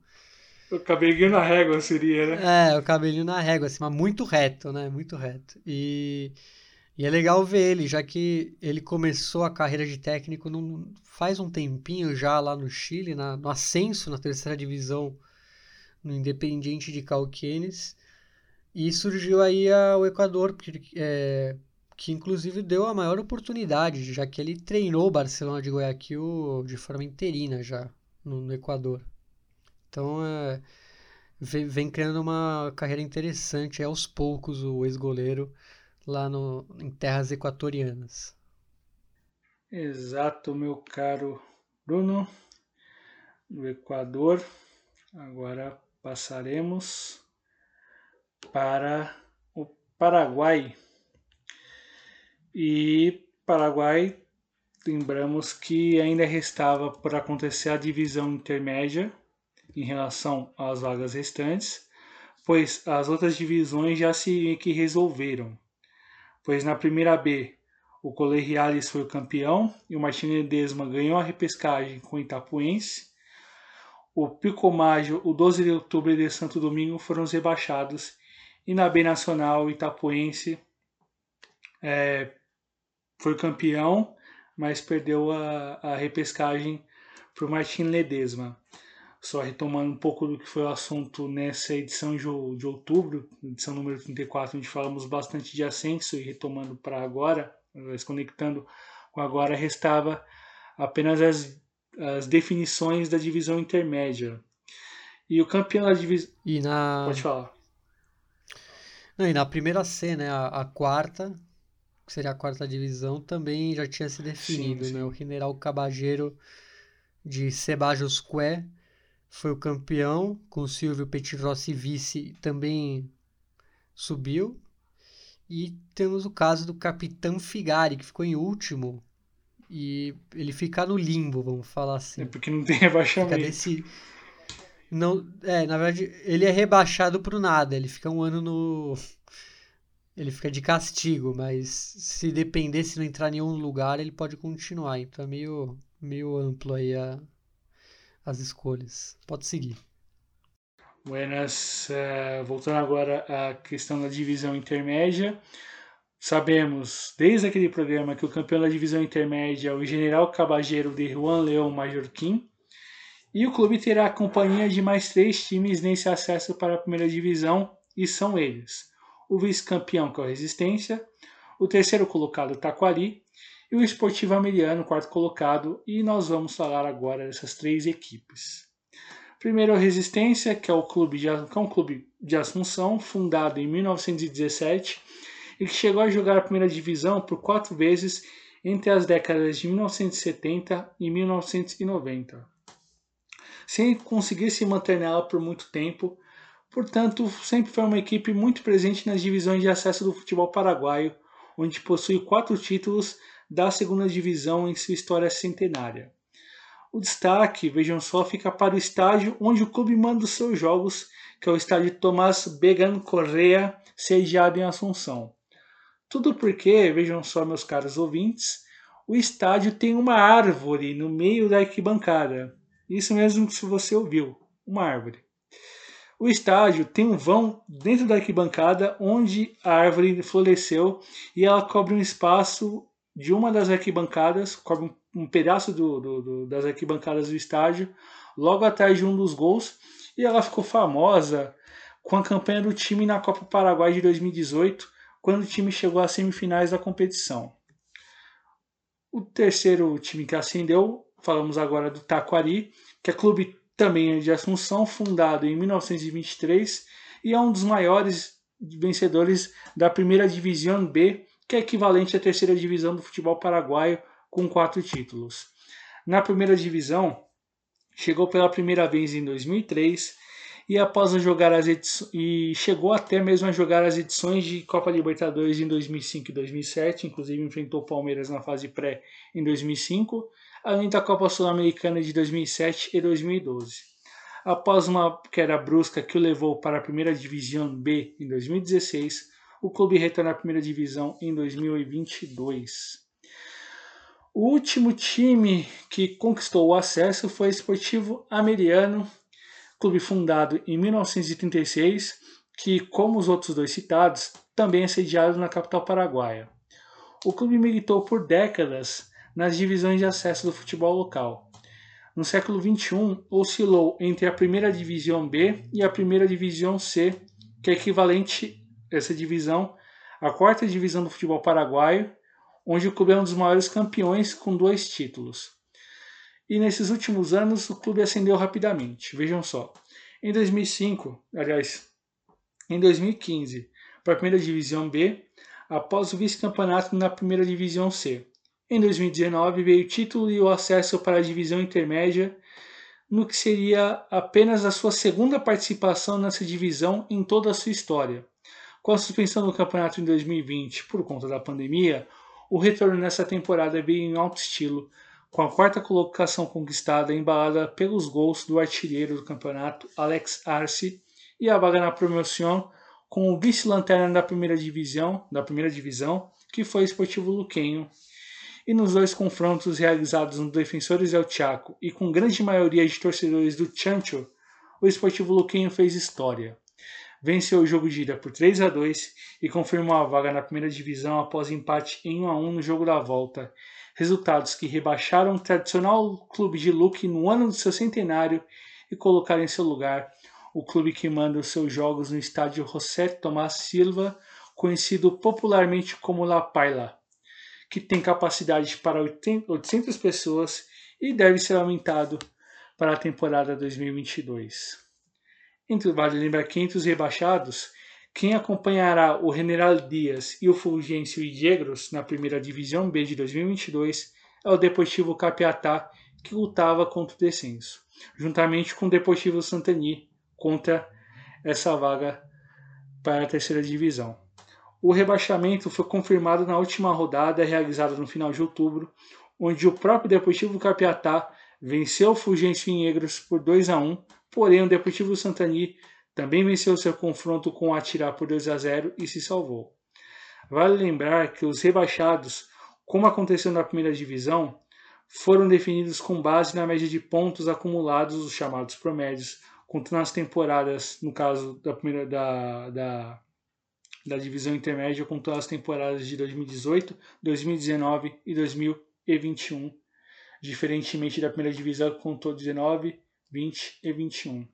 O cabelinho na régua seria,
né? É, o cabelinho na régua, assim, mas muito reto, né? Muito reto. E, e é legal ver ele, já que ele começou a carreira de técnico num, faz um tempinho já lá no Chile, na, no ascenso na terceira divisão, no Independiente de Cauquenes. E surgiu aí a, o Equador, que, é, que inclusive deu a maior oportunidade, já que ele treinou o Barcelona de Guayaquil de forma interina já no, no Equador. Então, é, vem, vem, criando uma carreira interessante aos poucos o ex-goleiro lá no, em terras equatorianas.
Exato, meu caro Bruno, do Equador. Agora passaremos para o Paraguai. E Paraguai lembramos que ainda restava por acontecer a divisão intermédia em relação às vagas restantes, pois as outras divisões já se que resolveram. Pois na primeira B, o Colegiales foi o campeão e o Martinez Desma ganhou a repescagem com o Itapuense. O Picomágio, o 12 de outubro de Santo Domingo foram os rebaixados. E na B Nacional, o Itapuense é, foi campeão, mas perdeu a, a repescagem para o Martin Ledesma. Só retomando um pouco do que foi o assunto nessa edição de, de outubro, edição número 34, onde falamos bastante de ascenso e retomando para agora, mas conectando com agora, restava apenas as, as definições da divisão intermédia. E o campeão da divisão.
Na...
Pode falar.
Não, e na primeira C, né, a, a, quarta, que seria a quarta divisão, também já tinha se definido. Sim, sim. Né? O General Cabageiro de Sebajos Que foi o campeão, com o Silvio Petirossi vice também subiu. E temos o caso do Capitão Figari, que ficou em último. E ele fica no limbo, vamos falar assim. É
porque não tem rebaixamento.
Desse... Não, é, na verdade, ele é rebaixado pro nada. Ele fica um ano no. Ele fica de castigo, mas se depender, se não entrar em nenhum lugar, ele pode continuar. Então é meio, meio amplo aí a, as escolhas. Pode seguir.
Buenas, uh, voltando agora à questão da divisão intermédia. Sabemos, desde aquele programa, que o campeão da divisão intermédia é o General Cabageiro de Juan Leão Majorquim, e o clube terá a companhia de mais três times nesse acesso para a primeira divisão, e são eles: o vice-campeão, que é o Resistência, o terceiro colocado, Taquari, e o Esportivo Ameriano, quarto colocado, e nós vamos falar agora dessas três equipes. Primeiro, a Resistência, que é, o clube de, que é um clube de Assunção, fundado em 1917 e que chegou a jogar a primeira divisão por quatro vezes entre as décadas de 1970 e 1990, sem conseguir se manter nela por muito tempo. Portanto, sempre foi uma equipe muito presente nas divisões de acesso do futebol paraguaio, onde possui quatro títulos da segunda divisão em sua história centenária. O destaque, vejam só, fica para o estádio onde o clube manda os seus jogos, que é o estádio Tomás Began Correa, sediado em Assunção. Tudo porque, vejam só, meus caros ouvintes, o estádio tem uma árvore no meio da arquibancada. Isso mesmo que você ouviu, uma árvore. O estádio tem um vão dentro da arquibancada onde a árvore floresceu e ela cobre um espaço de uma das arquibancadas, cobre um pedaço do, do, do, das arquibancadas do estádio, logo atrás de um dos gols, e ela ficou famosa com a campanha do time na Copa Paraguai de 2018, quando o time chegou às semifinais da competição. O terceiro time que ascendeu, falamos agora do Taquari, que é clube também de Assunção, fundado em 1923 e é um dos maiores vencedores da primeira divisão B que é equivalente à terceira divisão do futebol paraguaio, com quatro títulos. Na primeira divisão, chegou pela primeira vez em 2003 e após jogar as e chegou até mesmo a jogar as edições de Copa Libertadores em 2005 e 2007, inclusive enfrentou o Palmeiras na fase pré em 2005, além da Copa Sul-Americana de 2007 e 2012. Após uma queda brusca que o levou para a primeira divisão B em 2016, o clube retorna à primeira divisão em 2022. O último time que conquistou o acesso foi o Esportivo Ameriano, clube fundado em 1936, que, como os outros dois citados, também é sediado na capital paraguaia. O clube militou por décadas nas divisões de acesso do futebol local. No século XXI, oscilou entre a primeira divisão B e a primeira divisão C, que é equivalente essa divisão, a quarta divisão do futebol paraguaio, onde o clube é um dos maiores campeões com dois títulos. E nesses últimos anos o clube ascendeu rapidamente. Vejam só. Em 2005, aliás, em 2015, para a primeira divisão B, após o vice-campeonato na primeira divisão C. Em 2019 veio o título e o acesso para a divisão intermédia, no que seria apenas a sua segunda participação nessa divisão em toda a sua história. Com a suspensão do campeonato em 2020 por conta da pandemia, o retorno nessa temporada veio em alto estilo, com a quarta colocação conquistada embalada pelos gols do artilheiro do campeonato, Alex Arce, e a vaga na promoção com o vice-lanterna da primeira divisão, da primeira divisão, que foi o Esportivo Luquenho. E nos dois confrontos realizados no Defensores El Chaco e com grande maioria de torcedores do Chancho, o Esportivo Luquenho fez história. Venceu o jogo de ida por 3 a 2 e confirmou a vaga na primeira divisão após empate em 1 a 1 no jogo da volta. Resultados que rebaixaram o tradicional clube de Luque no ano do seu centenário e colocaram em seu lugar o clube que manda os seus jogos no estádio José Tomás Silva, conhecido popularmente como La Paila, que tem capacidade para 800 pessoas e deve ser aumentado para a temporada 2022. Vale que entre os rebaixados, quem acompanhará o General Dias e o Fulgêncio Yegros na primeira divisão B de 2022 é o Deportivo Capiatá, que lutava contra o descenso, juntamente com o Deportivo Santani, contra essa vaga para a terceira divisão. O rebaixamento foi confirmado na última rodada realizada no final de outubro, onde o próprio Deportivo Capiatá venceu o Fugêncio Negros por 2 a 1, porém o Deportivo Santani também venceu seu confronto com o Atirá por 2 a 0 e se salvou. Vale lembrar que os rebaixados, como aconteceu na primeira divisão, foram definidos com base na média de pontos acumulados, os chamados promédios, contando as temporadas, no caso da primeira da, da, da divisão intermédia, contando as temporadas de 2018, 2019 e 2021, diferentemente da primeira divisão que contou 19, 20 e 21.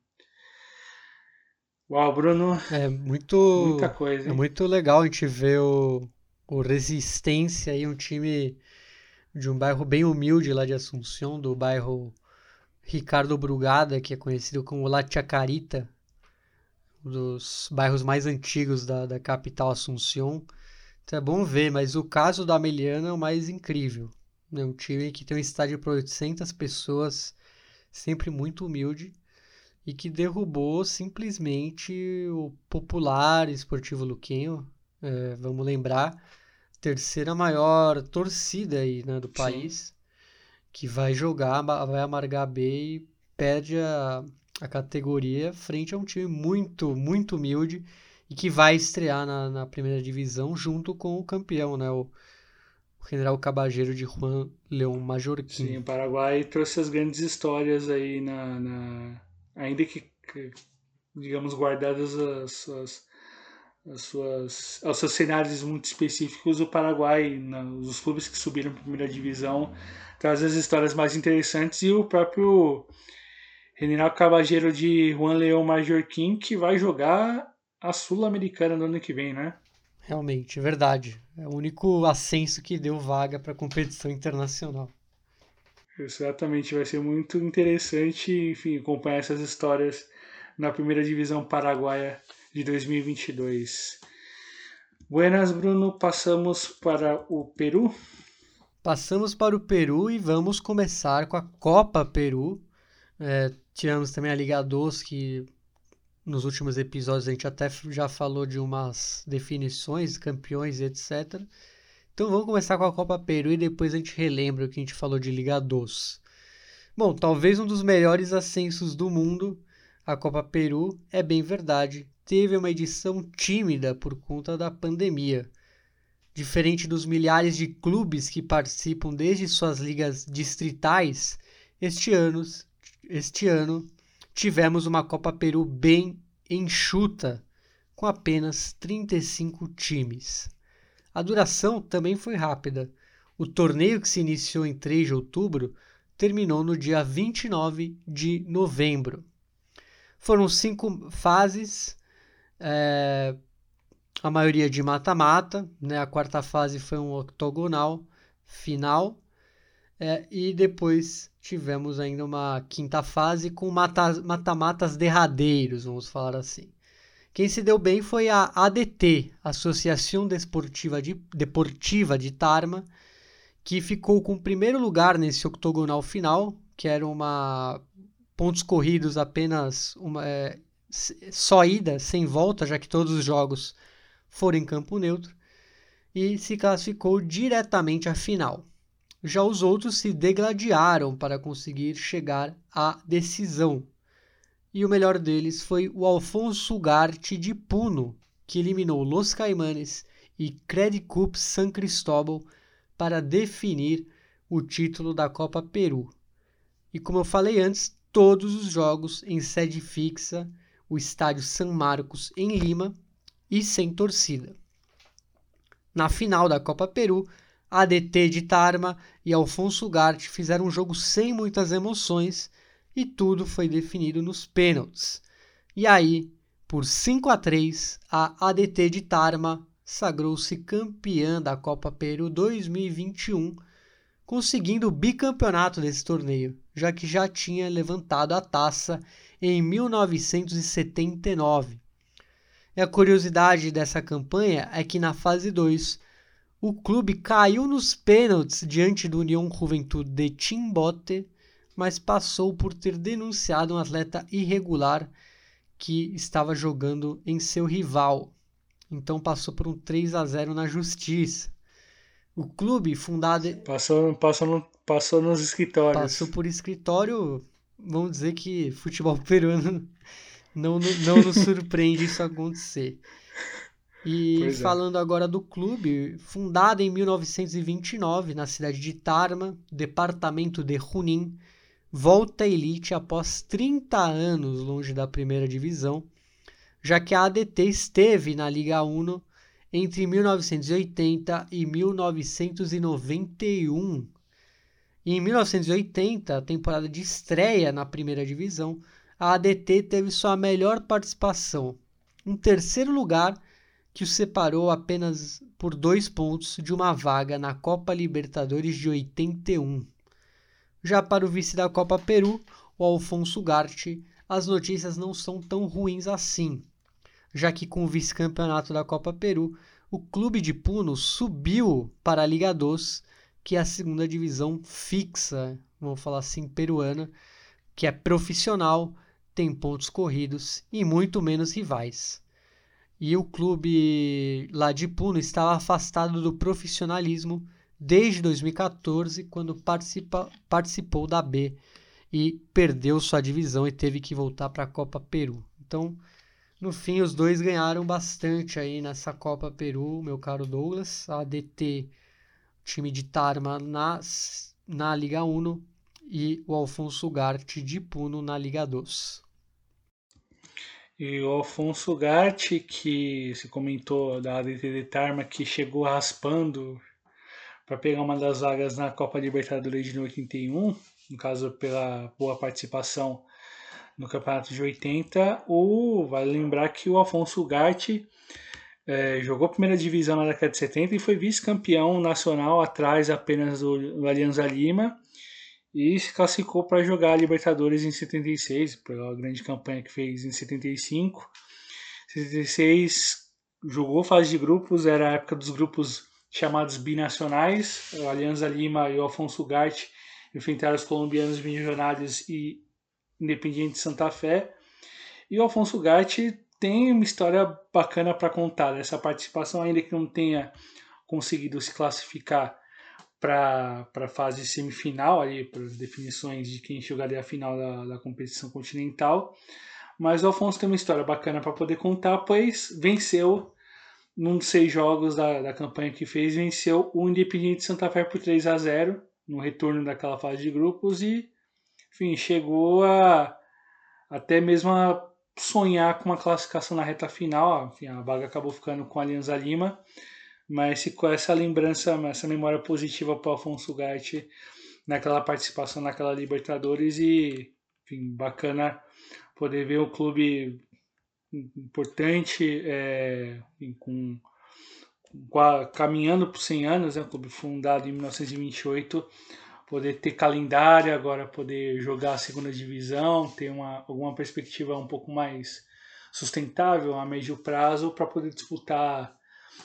Uau, Bruno.
É muito.
Muita coisa.
É hein? É muito legal a gente ver o, o Resistência aí, um time de um bairro bem humilde lá de Assunção, do bairro Ricardo Brugada, que é conhecido como La Chacarita, um dos bairros mais antigos da, da capital Assunção. Então é bom ver, mas o caso da Ameliana é o mais incrível. É um time que tem um estádio para 800 pessoas, sempre muito humilde, e que derrubou simplesmente o popular Esportivo Luquenho. É, vamos lembrar, terceira maior torcida aí, né, do país. Sim que vai jogar, vai amargar B e perde a, a categoria frente a um time muito, muito humilde e que vai estrear na, na primeira divisão junto com o campeão, né? O, o General Cabageiro de Juan León Majorquim.
Sim, o Paraguai trouxe as grandes histórias aí na, na ainda que, que, digamos guardadas as suas as suas aos seus cenários muito específicos o Paraguai, na, os clubes que subiram para a primeira divisão traz as histórias mais interessantes e o próprio General Cavageiro de Juan Leão Majorquim que vai jogar a Sul-Americana no ano que vem, né?
Realmente, verdade. É o único ascenso que deu vaga para competição internacional.
Exatamente, vai ser muito interessante, enfim, acompanhar essas histórias na primeira divisão paraguaia de 2022. Buenas, Bruno. Passamos para o Peru.
Passamos para o Peru e vamos começar com a Copa Peru. É, tivemos também a Liga 2, que nos últimos episódios a gente até já falou de umas definições, campeões e etc. Então vamos começar com a Copa Peru e depois a gente relembra o que a gente falou de Liga 2. Bom, talvez um dos melhores ascensos do mundo, a Copa Peru, é bem verdade, teve uma edição tímida por conta da pandemia. Diferente dos milhares de clubes que participam desde suas ligas distritais, este ano, este ano tivemos uma Copa Peru bem enxuta, com apenas 35 times. A duração também foi rápida. O torneio que se iniciou em 3 de outubro terminou no dia 29 de novembro. Foram cinco fases, é, a maioria de mata-mata, né? A quarta fase foi um octogonal final é, e depois tivemos ainda uma quinta fase com mata-matas derradeiros, vamos falar assim. Quem se deu bem foi a ADT, Associação Desportiva de, Deportiva de Tarma, que ficou com o primeiro lugar nesse octogonal final, que era uma pontos corridos apenas uma é, só ida, sem volta, já que todos os jogos foram em campo neutro. e se classificou diretamente à final. Já os outros se degladiaram para conseguir chegar à decisão. E o melhor deles foi o Alfonso Ugarte de Puno, que eliminou Los Caimanes e Credit Cup San Cristóbal para definir o título da Copa Peru. E como eu falei antes, todos os jogos em sede fixa, o estádio San Marcos em Lima e sem torcida. Na final da Copa Peru, ADT de Tarma e Alfonso Garte fizeram um jogo sem muitas emoções e tudo foi definido nos pênaltis. E aí, por 5 a 3, a ADT de Tarma sagrou-se campeã da Copa Peru 2021, conseguindo o bicampeonato desse torneio, já que já tinha levantado a taça em 1979. E a curiosidade dessa campanha é que na fase 2 o clube caiu nos pênaltis diante do União Juventude de Chimbote, mas passou por ter denunciado um atleta irregular que estava jogando em seu rival. Então passou por um 3 a 0 na justiça. O clube fundado
passou passou, passou nos escritórios.
Passou por escritório, vamos dizer que futebol peruano não, não, não nos surpreende isso acontecer. E pois é. falando é. agora do clube, fundado em 1929 na cidade de Tarma, departamento de Junín, volta à elite após 30 anos longe da primeira divisão, já que a ADT esteve na Liga 1 entre 1980 e 1991. E em 1980, a temporada de estreia na primeira divisão, a ADT teve sua melhor participação, um terceiro lugar que o separou apenas por dois pontos de uma vaga na Copa Libertadores de 81. Já para o vice da Copa Peru, o Alfonso Garte, as notícias não são tão ruins assim, já que com o vice-campeonato da Copa Peru, o clube de Puno subiu para a Liga 2, que é a segunda divisão fixa, vamos falar assim, peruana, que é profissional, tem pontos corridos e muito menos rivais e o clube lá de Puno estava afastado do profissionalismo desde 2014, quando participa, participou da B e perdeu sua divisão e teve que voltar para a Copa Peru. Então, no fim, os dois ganharam bastante aí nessa Copa Peru, meu caro Douglas. A ADT, time de Tarma na, na Liga 1 e o Alfonso Garte de Puno na Liga 2.
E o Alfonso Gatti, que se comentou da ADT de Tarma, que chegou raspando para pegar uma das vagas na Copa Libertadores de 81, no caso pela boa participação no Campeonato de 80. O, vale lembrar que o Alfonso Gatti é, jogou primeira divisão na década de 70 e foi vice-campeão nacional atrás apenas do, do Alianza Lima e se classificou para jogar a Libertadores em 76, pela grande campanha que fez em 75. 76 jogou fase de grupos, era a época dos grupos chamados binacionais, o Alianza Lima e o Afonso enfrentaram os colombianos Millonarios e Independiente Santa Fé. E o Afonso Gatti tem uma história bacana para contar dessa participação, ainda que não tenha conseguido se classificar para a fase semifinal, ali, para as definições de quem jogaria a final da, da competição continental. Mas o Alfonso tem uma história bacana para poder contar, pois venceu num dos seis jogos da, da campanha que fez, venceu o Independiente Santa Fé por 3 a 0 no retorno daquela fase de grupos e, enfim, chegou a até mesmo a sonhar com uma classificação na reta final. Enfim, a vaga acabou ficando com a Alianza Lima mas ficou essa lembrança, essa memória positiva para o Afonso Gatti naquela participação naquela Libertadores e enfim, bacana poder ver o clube importante é, com, com, caminhando por 100 anos, né, o clube fundado em 1928, poder ter calendário agora, poder jogar a segunda divisão, ter uma, alguma perspectiva um pouco mais sustentável a médio prazo para poder disputar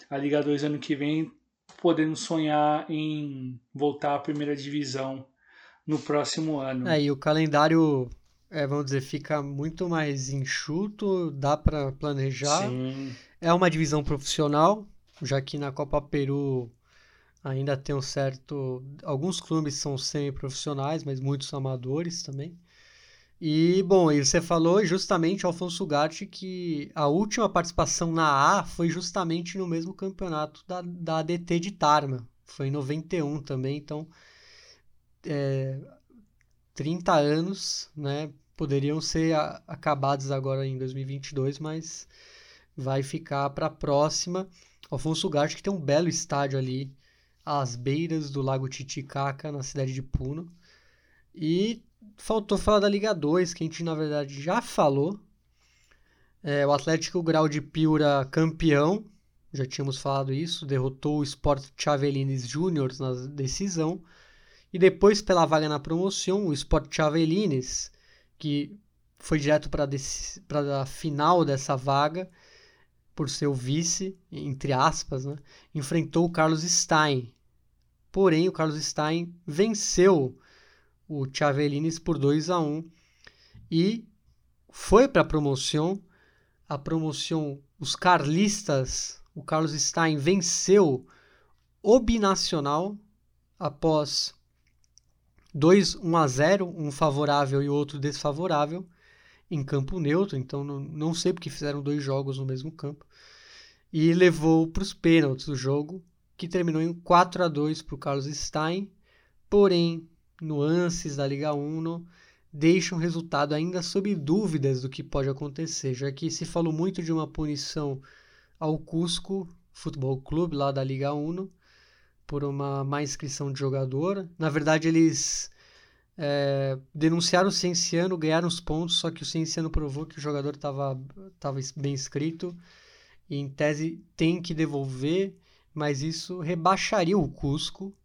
a Liga 2 ano que vem, podendo sonhar em voltar à primeira divisão no próximo ano.
É, e o calendário, é, vamos dizer, fica muito mais enxuto, dá para planejar. Sim. É uma divisão profissional, já que na Copa Peru ainda tem um certo. Alguns clubes são semi-profissionais, mas muitos amadores também. E, bom, e você falou justamente, Alfonso Gatti, que a última participação na A foi justamente no mesmo campeonato da, da ADT de Tarma. Foi em 91 também, então. É, 30 anos, né? Poderiam ser a, acabados agora em 2022, mas vai ficar para a próxima. Alfonso Gatti, que tem um belo estádio ali às beiras do Lago Titicaca, na cidade de Puno. E faltou falar da Liga 2, que a gente na verdade já falou. É, o Atlético Grau de Piura campeão, já tínhamos falado isso, derrotou o Sport Chavelines Júnior na decisão. E depois, pela vaga na promoção, o Sport Chavelines, que foi direto para a final dessa vaga, por ser o vice, entre aspas, né, enfrentou o Carlos Stein. Porém, o Carlos Stein venceu o Chavelines por 2 a 1 e foi para a promoção. A promoção, os carlistas, o Carlos Stein venceu o Binacional após 2 1 a 0, um favorável e outro desfavorável em campo neutro, então não, não sei porque fizeram dois jogos no mesmo campo. E levou para os pênaltis o jogo, que terminou em 4 a 2 para o Carlos Stein. Porém, nuances da Liga 1 deixam o resultado ainda sob dúvidas do que pode acontecer, já que se falou muito de uma punição ao Cusco Futebol Clube, lá da Liga 1, por uma má inscrição de jogador. Na verdade, eles é, denunciaram o Cienciano, ganharam os pontos, só que o Cienciano provou que o jogador estava bem inscrito e, em tese, tem que devolver, mas isso rebaixaria o Cusco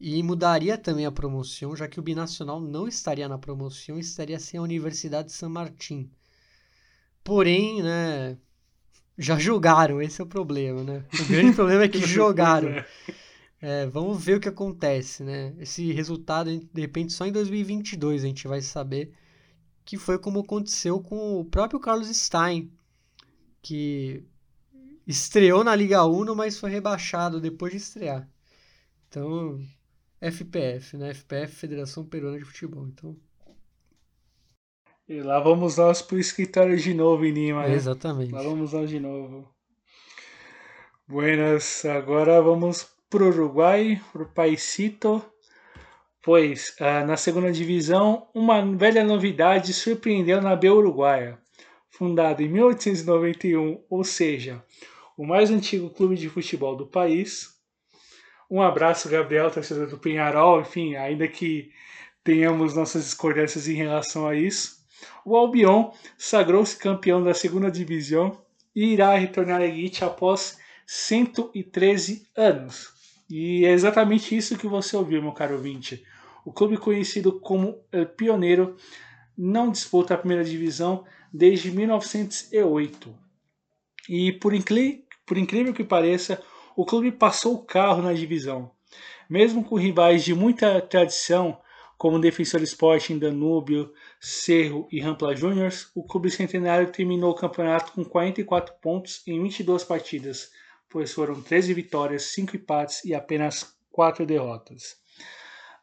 e mudaria também a promoção, já que o Binacional não estaria na promoção, estaria sem a Universidade de San Martín. Porém, né, já jogaram, esse é o problema, né? O grande problema é que jogaram. É, vamos ver o que acontece, né? Esse resultado, de repente, só em 2022 a gente vai saber que foi como aconteceu com o próprio Carlos Stein, que estreou na Liga 1, mas foi rebaixado depois de estrear. Então, FPF, né? FPF, Federação Peruana de Futebol. Então.
E lá vamos nós pro escritório de novo em Lima. Né?
Exatamente.
Lá vamos nós de novo. Buenas, agora vamos pro Uruguai, pro Paisito. Pois, ah, na segunda divisão, uma velha novidade surpreendeu na B Uruguaia. Fundado em 1891, ou seja, o mais antigo clube de futebol do país, um abraço, Gabriel, torcedor do Penharol. Enfim, ainda que tenhamos nossas discordâncias em relação a isso, o Albion sagrou-se campeão da segunda divisão e irá retornar à elite após 113 anos. E é exatamente isso que você ouviu, meu caro ouvinte. O clube conhecido como El Pioneiro não disputa a primeira divisão desde 1908. E por, por incrível que pareça, o clube passou o carro na divisão. Mesmo com rivais de muita tradição, como Defensor Sporting, Danúbio, Cerro e Rampla Juniors, o clube centenário terminou o campeonato com 44 pontos em 22 partidas, pois foram 13 vitórias, 5 empates e apenas 4 derrotas.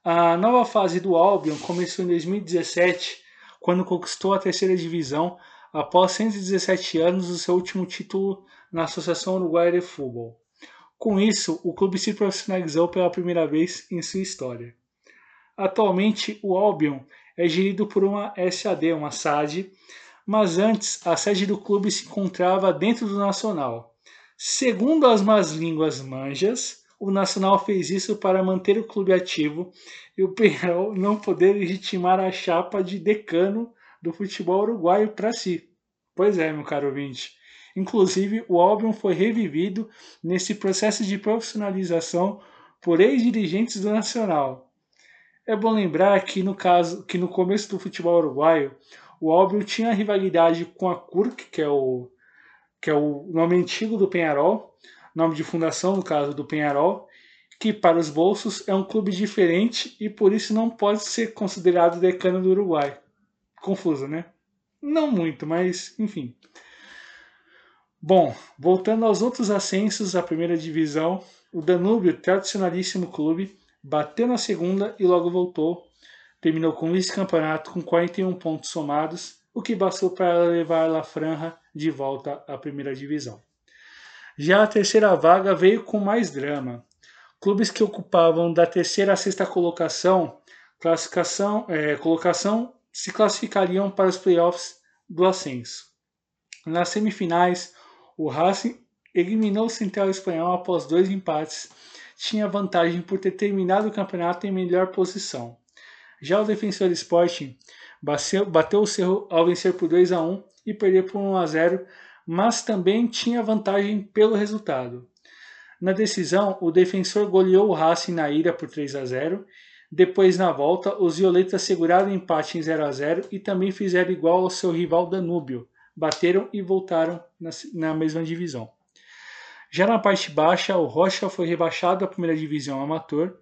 A nova fase do Albion começou em 2017, quando conquistou a terceira divisão após 117 anos do seu último título na Associação Uruguaia de Futebol. Com isso, o clube se profissionalizou pela primeira vez em sua história. Atualmente, o Albion é gerido por uma SAD, uma SAD, mas antes a sede do clube se encontrava dentro do Nacional. Segundo as más línguas manjas, o Nacional fez isso para manter o clube ativo e o Penharol não poder legitimar a chapa de decano do futebol uruguaio para si. Pois é, meu caro ouvinte. Inclusive, o álbum foi revivido nesse processo de profissionalização por ex-dirigentes do Nacional. É bom lembrar que no caso, que no começo do futebol uruguaio, o álbum tinha rivalidade com a CURC, que é o que é o nome antigo do Penharol, nome de fundação no caso do Penharol, que para os bolsos é um clube diferente e por isso não pode ser considerado decano do Uruguai. Confuso, né? Não muito, mas enfim. Bom, voltando aos outros ascensos da primeira divisão, o Danúbio, tradicionalíssimo clube, bateu na segunda e logo voltou. Terminou com vice-campeonato com 41 pontos somados, o que bastou para levar La Franja de volta à primeira divisão. Já a terceira vaga veio com mais drama. Clubes que ocupavam da terceira à sexta colocação, classificação, é, colocação se classificariam para os playoffs do ascenso. Nas semifinais, o Racing eliminou o Central Espanhol após dois empates. Tinha vantagem por ter terminado o campeonato em melhor posição. Já o Defensor Sporting bateu o Cerro ao vencer por 2 a 1 e perder por 1 a 0, mas também tinha vantagem pelo resultado. Na decisão, o defensor goleou o Racing na ira por 3 a 0. Depois, na volta, os violetas seguraram o empate em 0 a 0 e também fizeram igual ao seu rival Danúbio. Bateram e voltaram na, na mesma divisão. Já na parte baixa, o Rocha foi rebaixado à primeira divisão amador,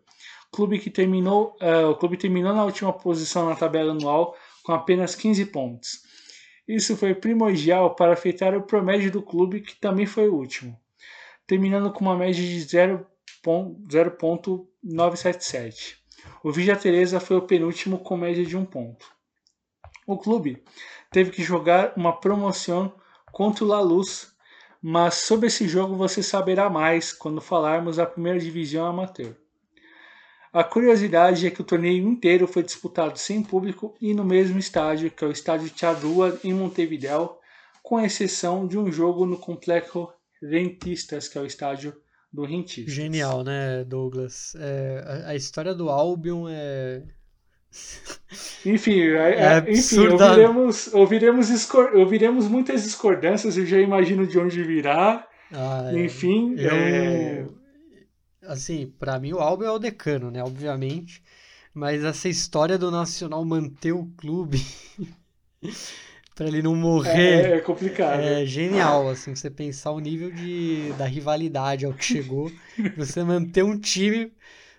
clube que terminou, uh, o clube terminou na última posição na tabela anual com apenas 15 pontos. Isso foi primordial para afetar o promédio do clube, que também foi o último, terminando com uma média de 0.977. O Vija Teresa foi o penúltimo com média de 1 ponto. O clube teve que jogar uma promoção contra o La Luz, mas sobre esse jogo você saberá mais quando falarmos da primeira divisão amateur. A curiosidade é que o torneio inteiro foi disputado sem público e no mesmo estádio, que é o estádio Charrua, em Montevideo, com exceção de um jogo no Complexo Rentistas, que é o estádio do Rentistas.
Genial, né, Douglas? É, a, a, história do Albion é.
Enfim, é, é enfim ouviremos, ouviremos, ouviremos muitas discordâncias, eu já imagino de onde virá. Ah, é. enfim,
eu, é assim, para mim o Alba é o decano, né? Obviamente. Mas essa história do Nacional manter o clube para ele não morrer.
É, é, complicado.
É genial, assim, você pensar o nível de, da rivalidade ao que chegou. você manter um time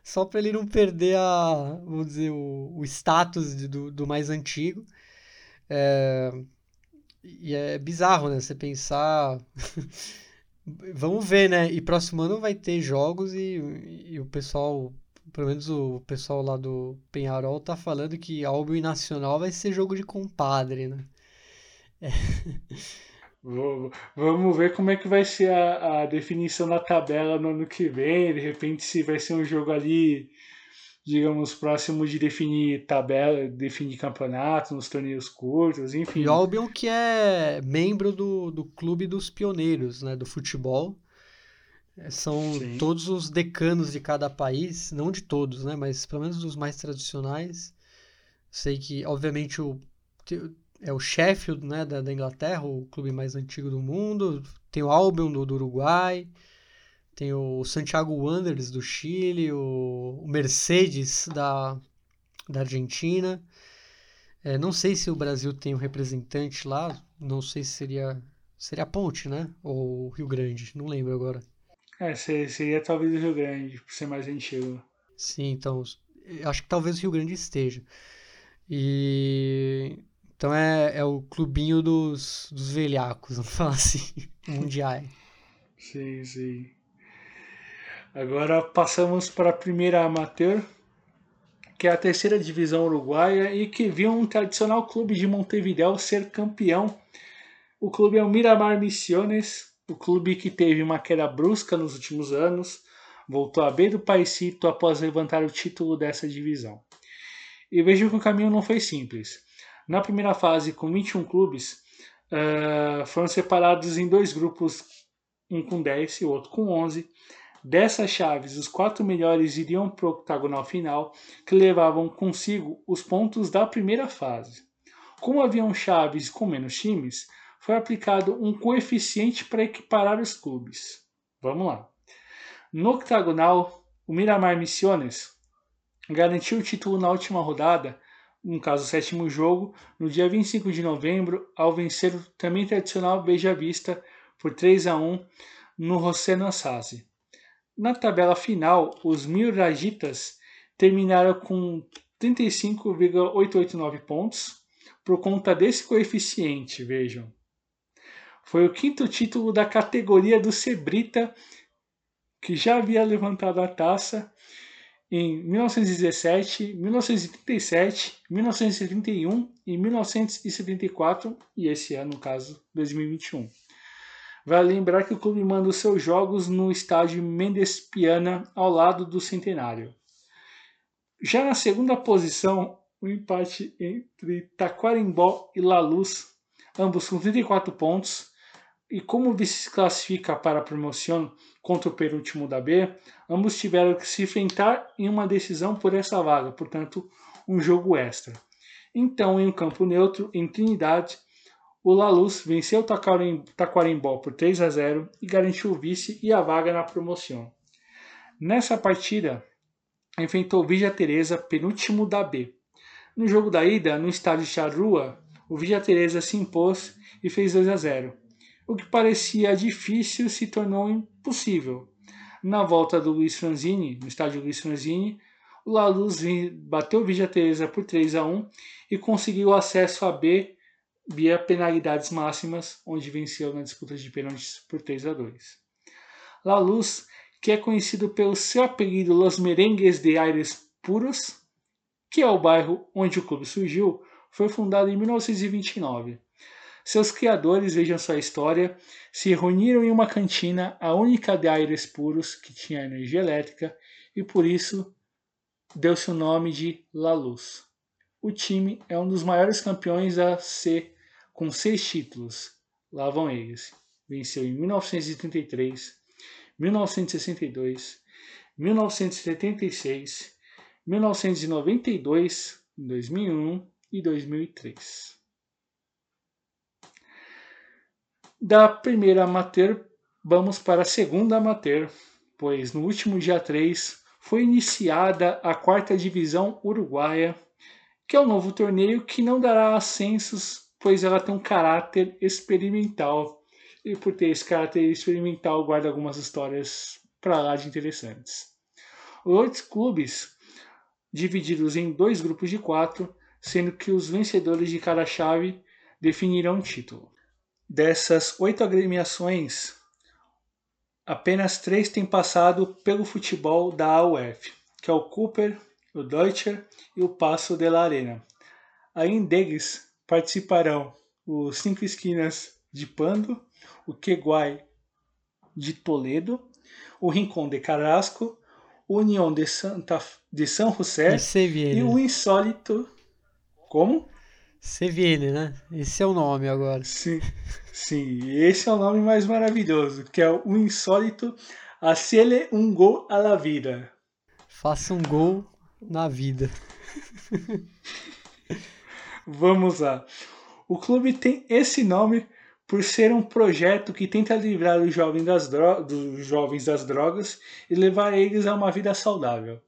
só para ele não perder a, vamos dizer, o, o status de, do, do mais antigo. É, e é bizarro, né? Você pensar. Vamos ver, né? E próximo ano vai ter jogos e, e o pessoal, pelo menos o pessoal lá do Penharol tá falando que Albion Nacional vai ser jogo de compadre, né? É.
Vamos ver como é que vai ser a, a definição da tabela no ano que vem. De repente, se vai ser um jogo ali digamos, próximo de definir tabela, definir campeonato nos torneios curtos, enfim.
E o Albion que é membro do, do clube dos pioneiros, né, do futebol. É, são Sim. todos os decanos de cada país, não de todos, né, mas pelo menos dos mais tradicionais. Sei que, obviamente, o, é o Sheffield, né, da, da Inglaterra, o clube mais antigo do mundo. Tem o Albion do, do Uruguai. Tem o Santiago Wanderers do Chile, o, o Mercedes da, da Argentina. É, não sei se o Brasil tem um representante lá, não sei se seria seria a Ponte, né? Ou Rio Grande, não lembro agora.
É, seria talvez o Rio Grande, por ser mais antigo.
Sim, então acho que talvez o Rio Grande esteja. E então é, é o clubinho dos, dos velhacos, vamos falar assim, mundiais.
Sim, sim. Agora passamos para a primeira amateur, que é a terceira divisão uruguaia e que viu um tradicional clube de Montevideo ser campeão. O clube é o Miramar Misiones, o clube que teve uma queda brusca nos últimos anos, voltou a B do Paisito após levantar o título dessa divisão. E vejo que o caminho não foi simples. Na primeira fase, com 21 clubes, uh, foram separados em dois grupos, um com 10 e o outro com 11 Dessas chaves, os quatro melhores iriam para o octagonal final, que levavam consigo os pontos da primeira fase. Como haviam chaves com menos times, foi aplicado um coeficiente para equiparar os clubes. Vamos lá. No octagonal, o Miramar Missiones garantiu o título na última rodada, no caso o sétimo jogo, no dia 25 de novembro, ao vencer o também tradicional Beija Vista por 3 a 1 no José Nassasi. Na tabela final, os Mirajitas terminaram com 35,889 pontos por conta desse coeficiente, vejam. Foi o quinto título da categoria do Sebrita, que já havia levantado a taça em 1917, 1937, 1931 e 1974 e esse ano, no caso, 2021. Vale lembrar que o clube manda os seus jogos no estádio Mendes Piana, ao lado do Centenário. Já na segunda posição, o empate entre Taquarimbó e La Luz, ambos com 34 pontos, e como vice classifica para a promoção contra o penúltimo da B, ambos tiveram que se enfrentar em uma decisão por essa vaga, portanto, um jogo extra. Então, em um campo neutro, em Trinidade, o La Luz venceu o Taquarimbó por 3 a 0 e garantiu o vice e a vaga na promoção. Nessa partida, enfrentou o Vija Teresa, penúltimo da B. No jogo da ida, no estádio Charrua, o Vija Teresa se impôs e fez 2 a 0. O que parecia difícil se tornou impossível. Na volta do Luiz Franzini, no estádio Luiz Franzini, o La Luz bateu o Vija Teresa por 3 a 1 e conseguiu acesso à B via penalidades máximas, onde venceu na disputa de pênaltis por 3 a 2. La Luz, que é conhecido pelo seu apelido Los Merengues de Aires Puros, que é o bairro onde o clube surgiu, foi fundado em 1929. Seus criadores, vejam sua história, se reuniram em uma cantina, a única de aires puros que tinha energia elétrica, e por isso deu-se o nome de La Luz. O time é um dos maiores campeões a C, com seis títulos. Lá vão eles. Venceu em 1933, 1962, 1976, 1992, 2001 e 2003. Da primeira amateur, vamos para a segunda amateur, pois no último dia 3 foi iniciada a quarta divisão uruguaia, que é um novo torneio que não dará ascensos, pois ela tem um caráter experimental. E por ter esse caráter experimental, guarda algumas histórias para lá de interessantes. Oito clubes divididos em dois grupos de quatro, sendo que os vencedores de cada chave definirão o título. Dessas oito agremiações, apenas três têm passado pelo futebol da AUF, que é o Cooper, o Deutscher e o Passo de la Arena. Além deles, participarão os Cinco Esquinas de Pando, o Queguai de Toledo, o Rincon de Carrasco, União de, Santa, de São José e o insólito. Como?
CVN, né? Esse é o nome agora.
Sim, sim. Esse é o nome mais maravilhoso, que é o insólito Hacele um gol à la vida.
Faça um gol na vida.
Vamos lá. O clube tem esse nome por ser um projeto que tenta livrar os jovens das, dos jovens das drogas e levar eles a uma vida saudável.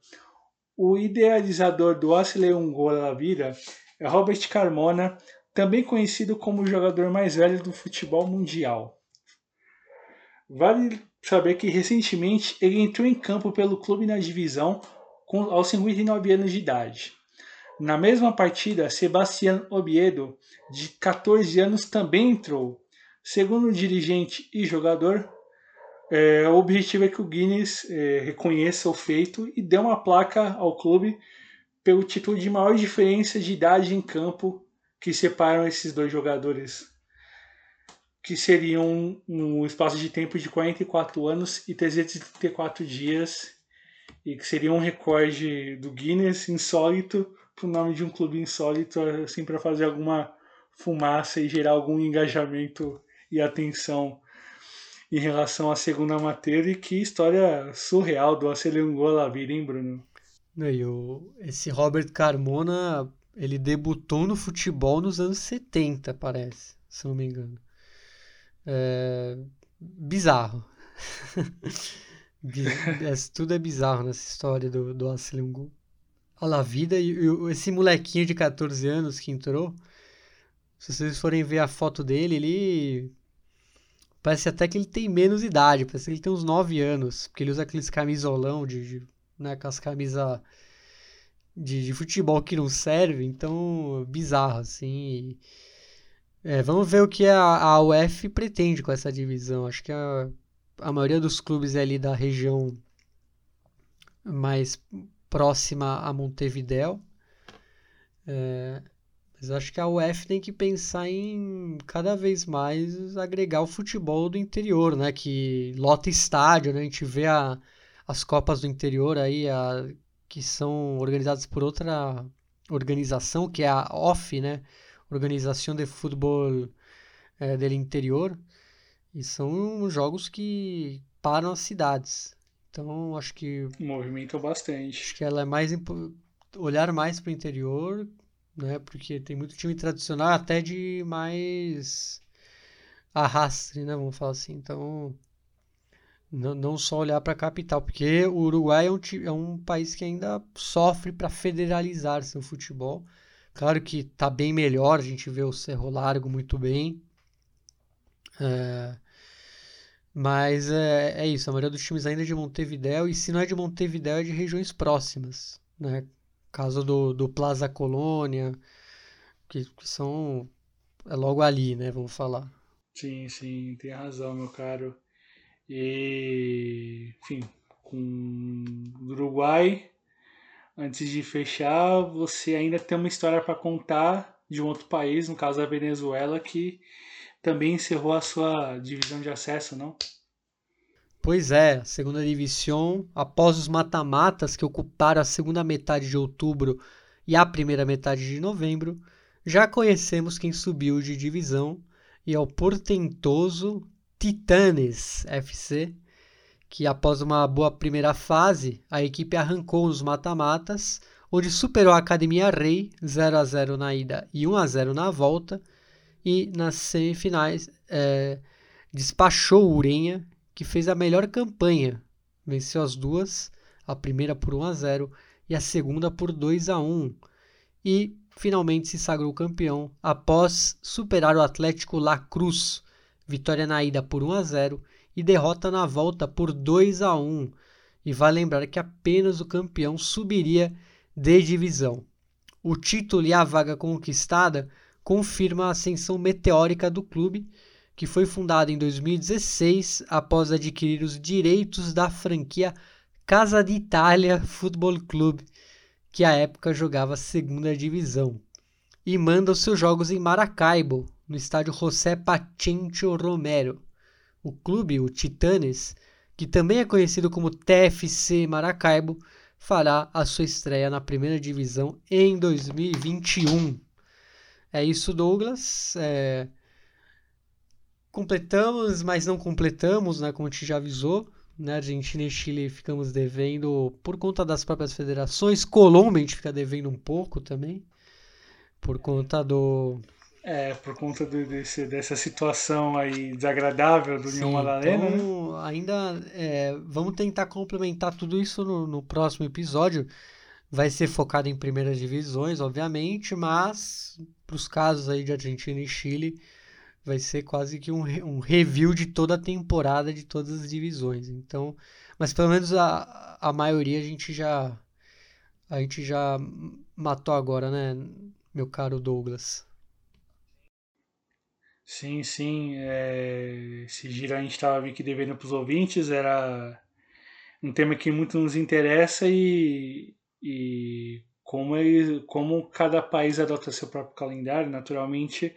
O idealizador do Aceleungola Vida é Robert Carmona, também conhecido como o jogador mais velho do futebol mundial. Vale saber que recentemente ele entrou em campo pelo clube na divisão com, aos 59 anos de idade. Na mesma partida, Sebastián Obiedo, de 14 anos, também entrou, Segundo o dirigente e jogador, é, o objetivo é que o Guinness é, reconheça o feito e dê uma placa ao clube pelo título de maior diferença de idade em campo que separam esses dois jogadores, que seriam um, espaço de tempo de 44 anos e 334 dias, e que seria um recorde do Guinness insólito para o nome de um clube insólito, assim, para fazer alguma fumaça e gerar algum engajamento e atenção em relação à segunda matéria. E que história surreal do Acelengola vida, hein, Bruno?
E o, esse Robert Carmona, ele debutou no futebol nos anos 70, parece, se não me engano. É, bizarro. Tudo é bizarro nessa história do, do Acelengo. Olha a vida e, e esse molequinho de 14 anos que entrou, se vocês forem ver a foto dele, ele Parece até que ele tem menos idade, parece que ele tem uns 9 anos, porque ele usa aqueles camisolão de, de né, aquelas camisas de, de, futebol que não serve, então bizarro assim. É, vamos ver o que a, a UF pretende com essa divisão. Acho que a, a maioria dos clubes é ali da região mais próxima a Montevideo. É, mas acho que a UF tem que pensar em cada vez mais agregar o futebol do interior, né? Que lota estádio, né? A gente vê a, as Copas do interior aí, a, que são organizadas por outra organização, que é a OF, né? Organização de Futebol é, do Interior. E são jogos que param as cidades. Então, acho que.
Movimenta bastante.
Acho que ela é mais. Olhar mais para o interior, né? Porque tem muito time tradicional, até de mais arrastre, né? Vamos falar assim. Então, não, não só olhar para a capital, porque o Uruguai é um, é um país que ainda sofre para federalizar seu futebol. Claro que está bem melhor, a gente vê o Cerro Largo muito bem. É, mas é, é isso, a maioria dos times ainda é de Montevideo, e se não é de Montevideo, é de regiões próximas. Né? Caso do, do Plaza Colônia, que, que são é logo ali, né? Vamos falar.
Sim, sim, tem razão, meu caro. E, enfim, com o Uruguai, antes de fechar, você ainda tem uma história para contar de um outro país, no caso a Venezuela, que também encerrou a sua divisão de acesso, não?
Pois é, segunda divisão, após os mata-matas que ocuparam a segunda metade de outubro e a primeira metade de novembro, já conhecemos quem subiu de divisão e é o portentoso Titanes FC, que após uma boa primeira fase, a equipe arrancou os mata-matas, onde superou a Academia Rei 0 a 0 na ida e 1 a 0 na volta, e nas semifinais é, despachou o Urenha, que fez a melhor campanha, venceu as duas, a primeira por 1 a 0 e a segunda por 2 a 1, e finalmente se sagrou campeão após superar o Atlético La Cruz vitória na ida por 1 a 0 e derrota na volta por 2 a 1. E vale lembrar que apenas o campeão subiria de divisão. O título e a vaga conquistada confirma a ascensão meteórica do clube, que foi fundado em 2016 após adquirir os direitos da franquia Casa d'Italia Football Club, que à época jogava segunda divisão, e manda os seus jogos em Maracaibo, no estádio José Pacencio Romero. O clube, o Titanes, que também é conhecido como TFC Maracaibo, fará a sua estreia na primeira divisão em 2021. É isso, Douglas. É... Completamos, mas não completamos, né, como a gente já avisou. Né, Argentina e Chile ficamos devendo por conta das próprias federações. Colômbia a gente fica devendo um pouco também, por conta do,
é, por conta de, desse, dessa situação aí desagradável do União Madalena.
Então, né? ainda é, vamos tentar complementar tudo isso no, no, próximo episódio. Vai ser focado em primeiras divisões, obviamente, mas para os casos aí de Argentina e Chile, vai ser quase que um, um review de toda a temporada de todas as divisões. Então, mas pelo menos a, a maioria a gente já a gente já matou agora, né, meu caro Douglas?
Sim, sim. É... Esse giro a gente estava meio que devendo para os ouvintes. Era um tema que muito nos interessa e, e como, ele, como cada país adota seu próprio calendário, naturalmente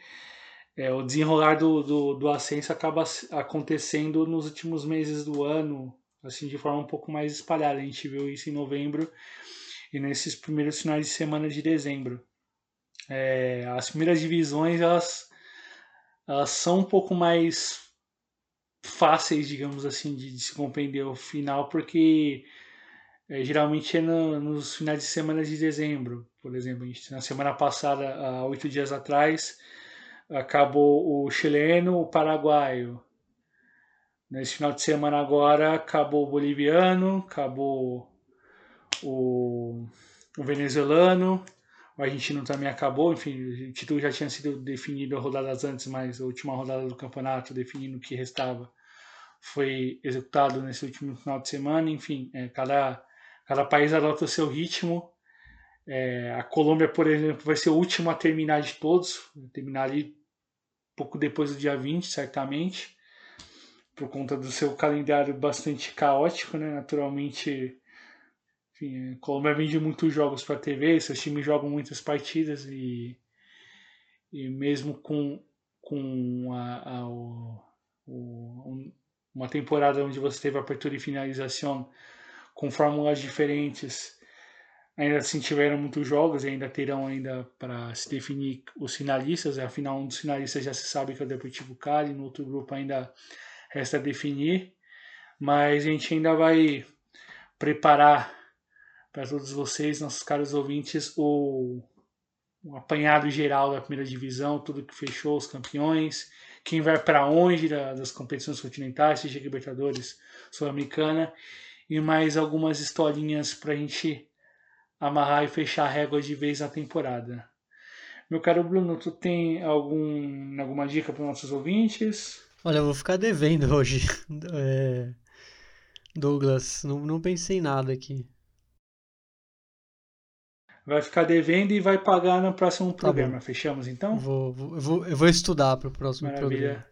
é, o desenrolar do, do, do ascenso acaba acontecendo nos últimos meses do ano, assim de forma um pouco mais espalhada. A gente viu isso em novembro e nesses primeiros finais de semana de dezembro. É, as primeiras divisões elas elas são um pouco mais fáceis, digamos assim, de, de se compreender o final, porque é, geralmente é no, nos finais de semana de dezembro. Por exemplo, gente, na semana passada, há oito dias atrás, acabou o chileno, o paraguaio. Nesse final de semana agora, acabou o boliviano, acabou o, o venezuelano o argentino também acabou, enfim, o título já tinha sido definido rodadas antes, mas a última rodada do campeonato, definindo o que restava, foi executado nesse último final de semana. Enfim, é, cada, cada país adota o seu ritmo. É, a Colômbia, por exemplo, vai ser o último a terminar de todos, terminar ali pouco depois do dia 20, certamente, por conta do seu calendário bastante caótico, né? Naturalmente, enfim, a Colômbia vende muitos jogos para TV, seus times jogam muitas partidas e, e mesmo com, com a, a o, o, uma temporada onde você teve abertura e finalização com fórmulas diferentes, ainda assim tiveram muitos jogos e ainda terão ainda para se definir os finalistas. Afinal, um dos finalistas já se sabe que é o Deportivo Cali, no outro grupo ainda resta definir. Mas a gente ainda vai preparar para todos vocês, nossos caros ouvintes, o, o apanhado geral da primeira divisão, tudo que fechou, os campeões, quem vai para onde das competições continentais, seja Libertadores, Sul-Americana, e mais algumas historinhas para a gente amarrar e fechar a régua de vez na temporada. Meu caro Bruno, tu tem algum, alguma dica para os nossos ouvintes?
Olha, eu vou ficar devendo hoje. É... Douglas, não, não pensei em nada aqui.
Vai ficar devendo e vai pagar no próximo tá programa. Bom. Fechamos então?
Vou, vou, eu, vou, eu vou estudar para o próximo Maravilha.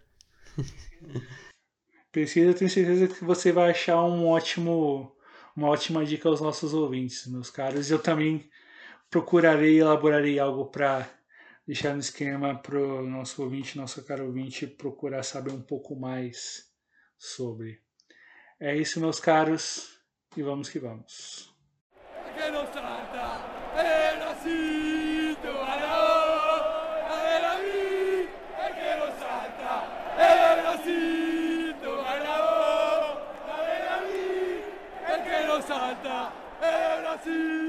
programa. Precisa, tenho certeza que você vai achar um ótimo uma ótima dica aos nossos ouvintes, meus caros. Eu também procurarei, elaborarei algo para deixar no esquema para o nosso ouvinte, nosso caro ouvinte, procurar saber um pouco mais sobre. É isso, meus caros, e vamos que vamos. Christus.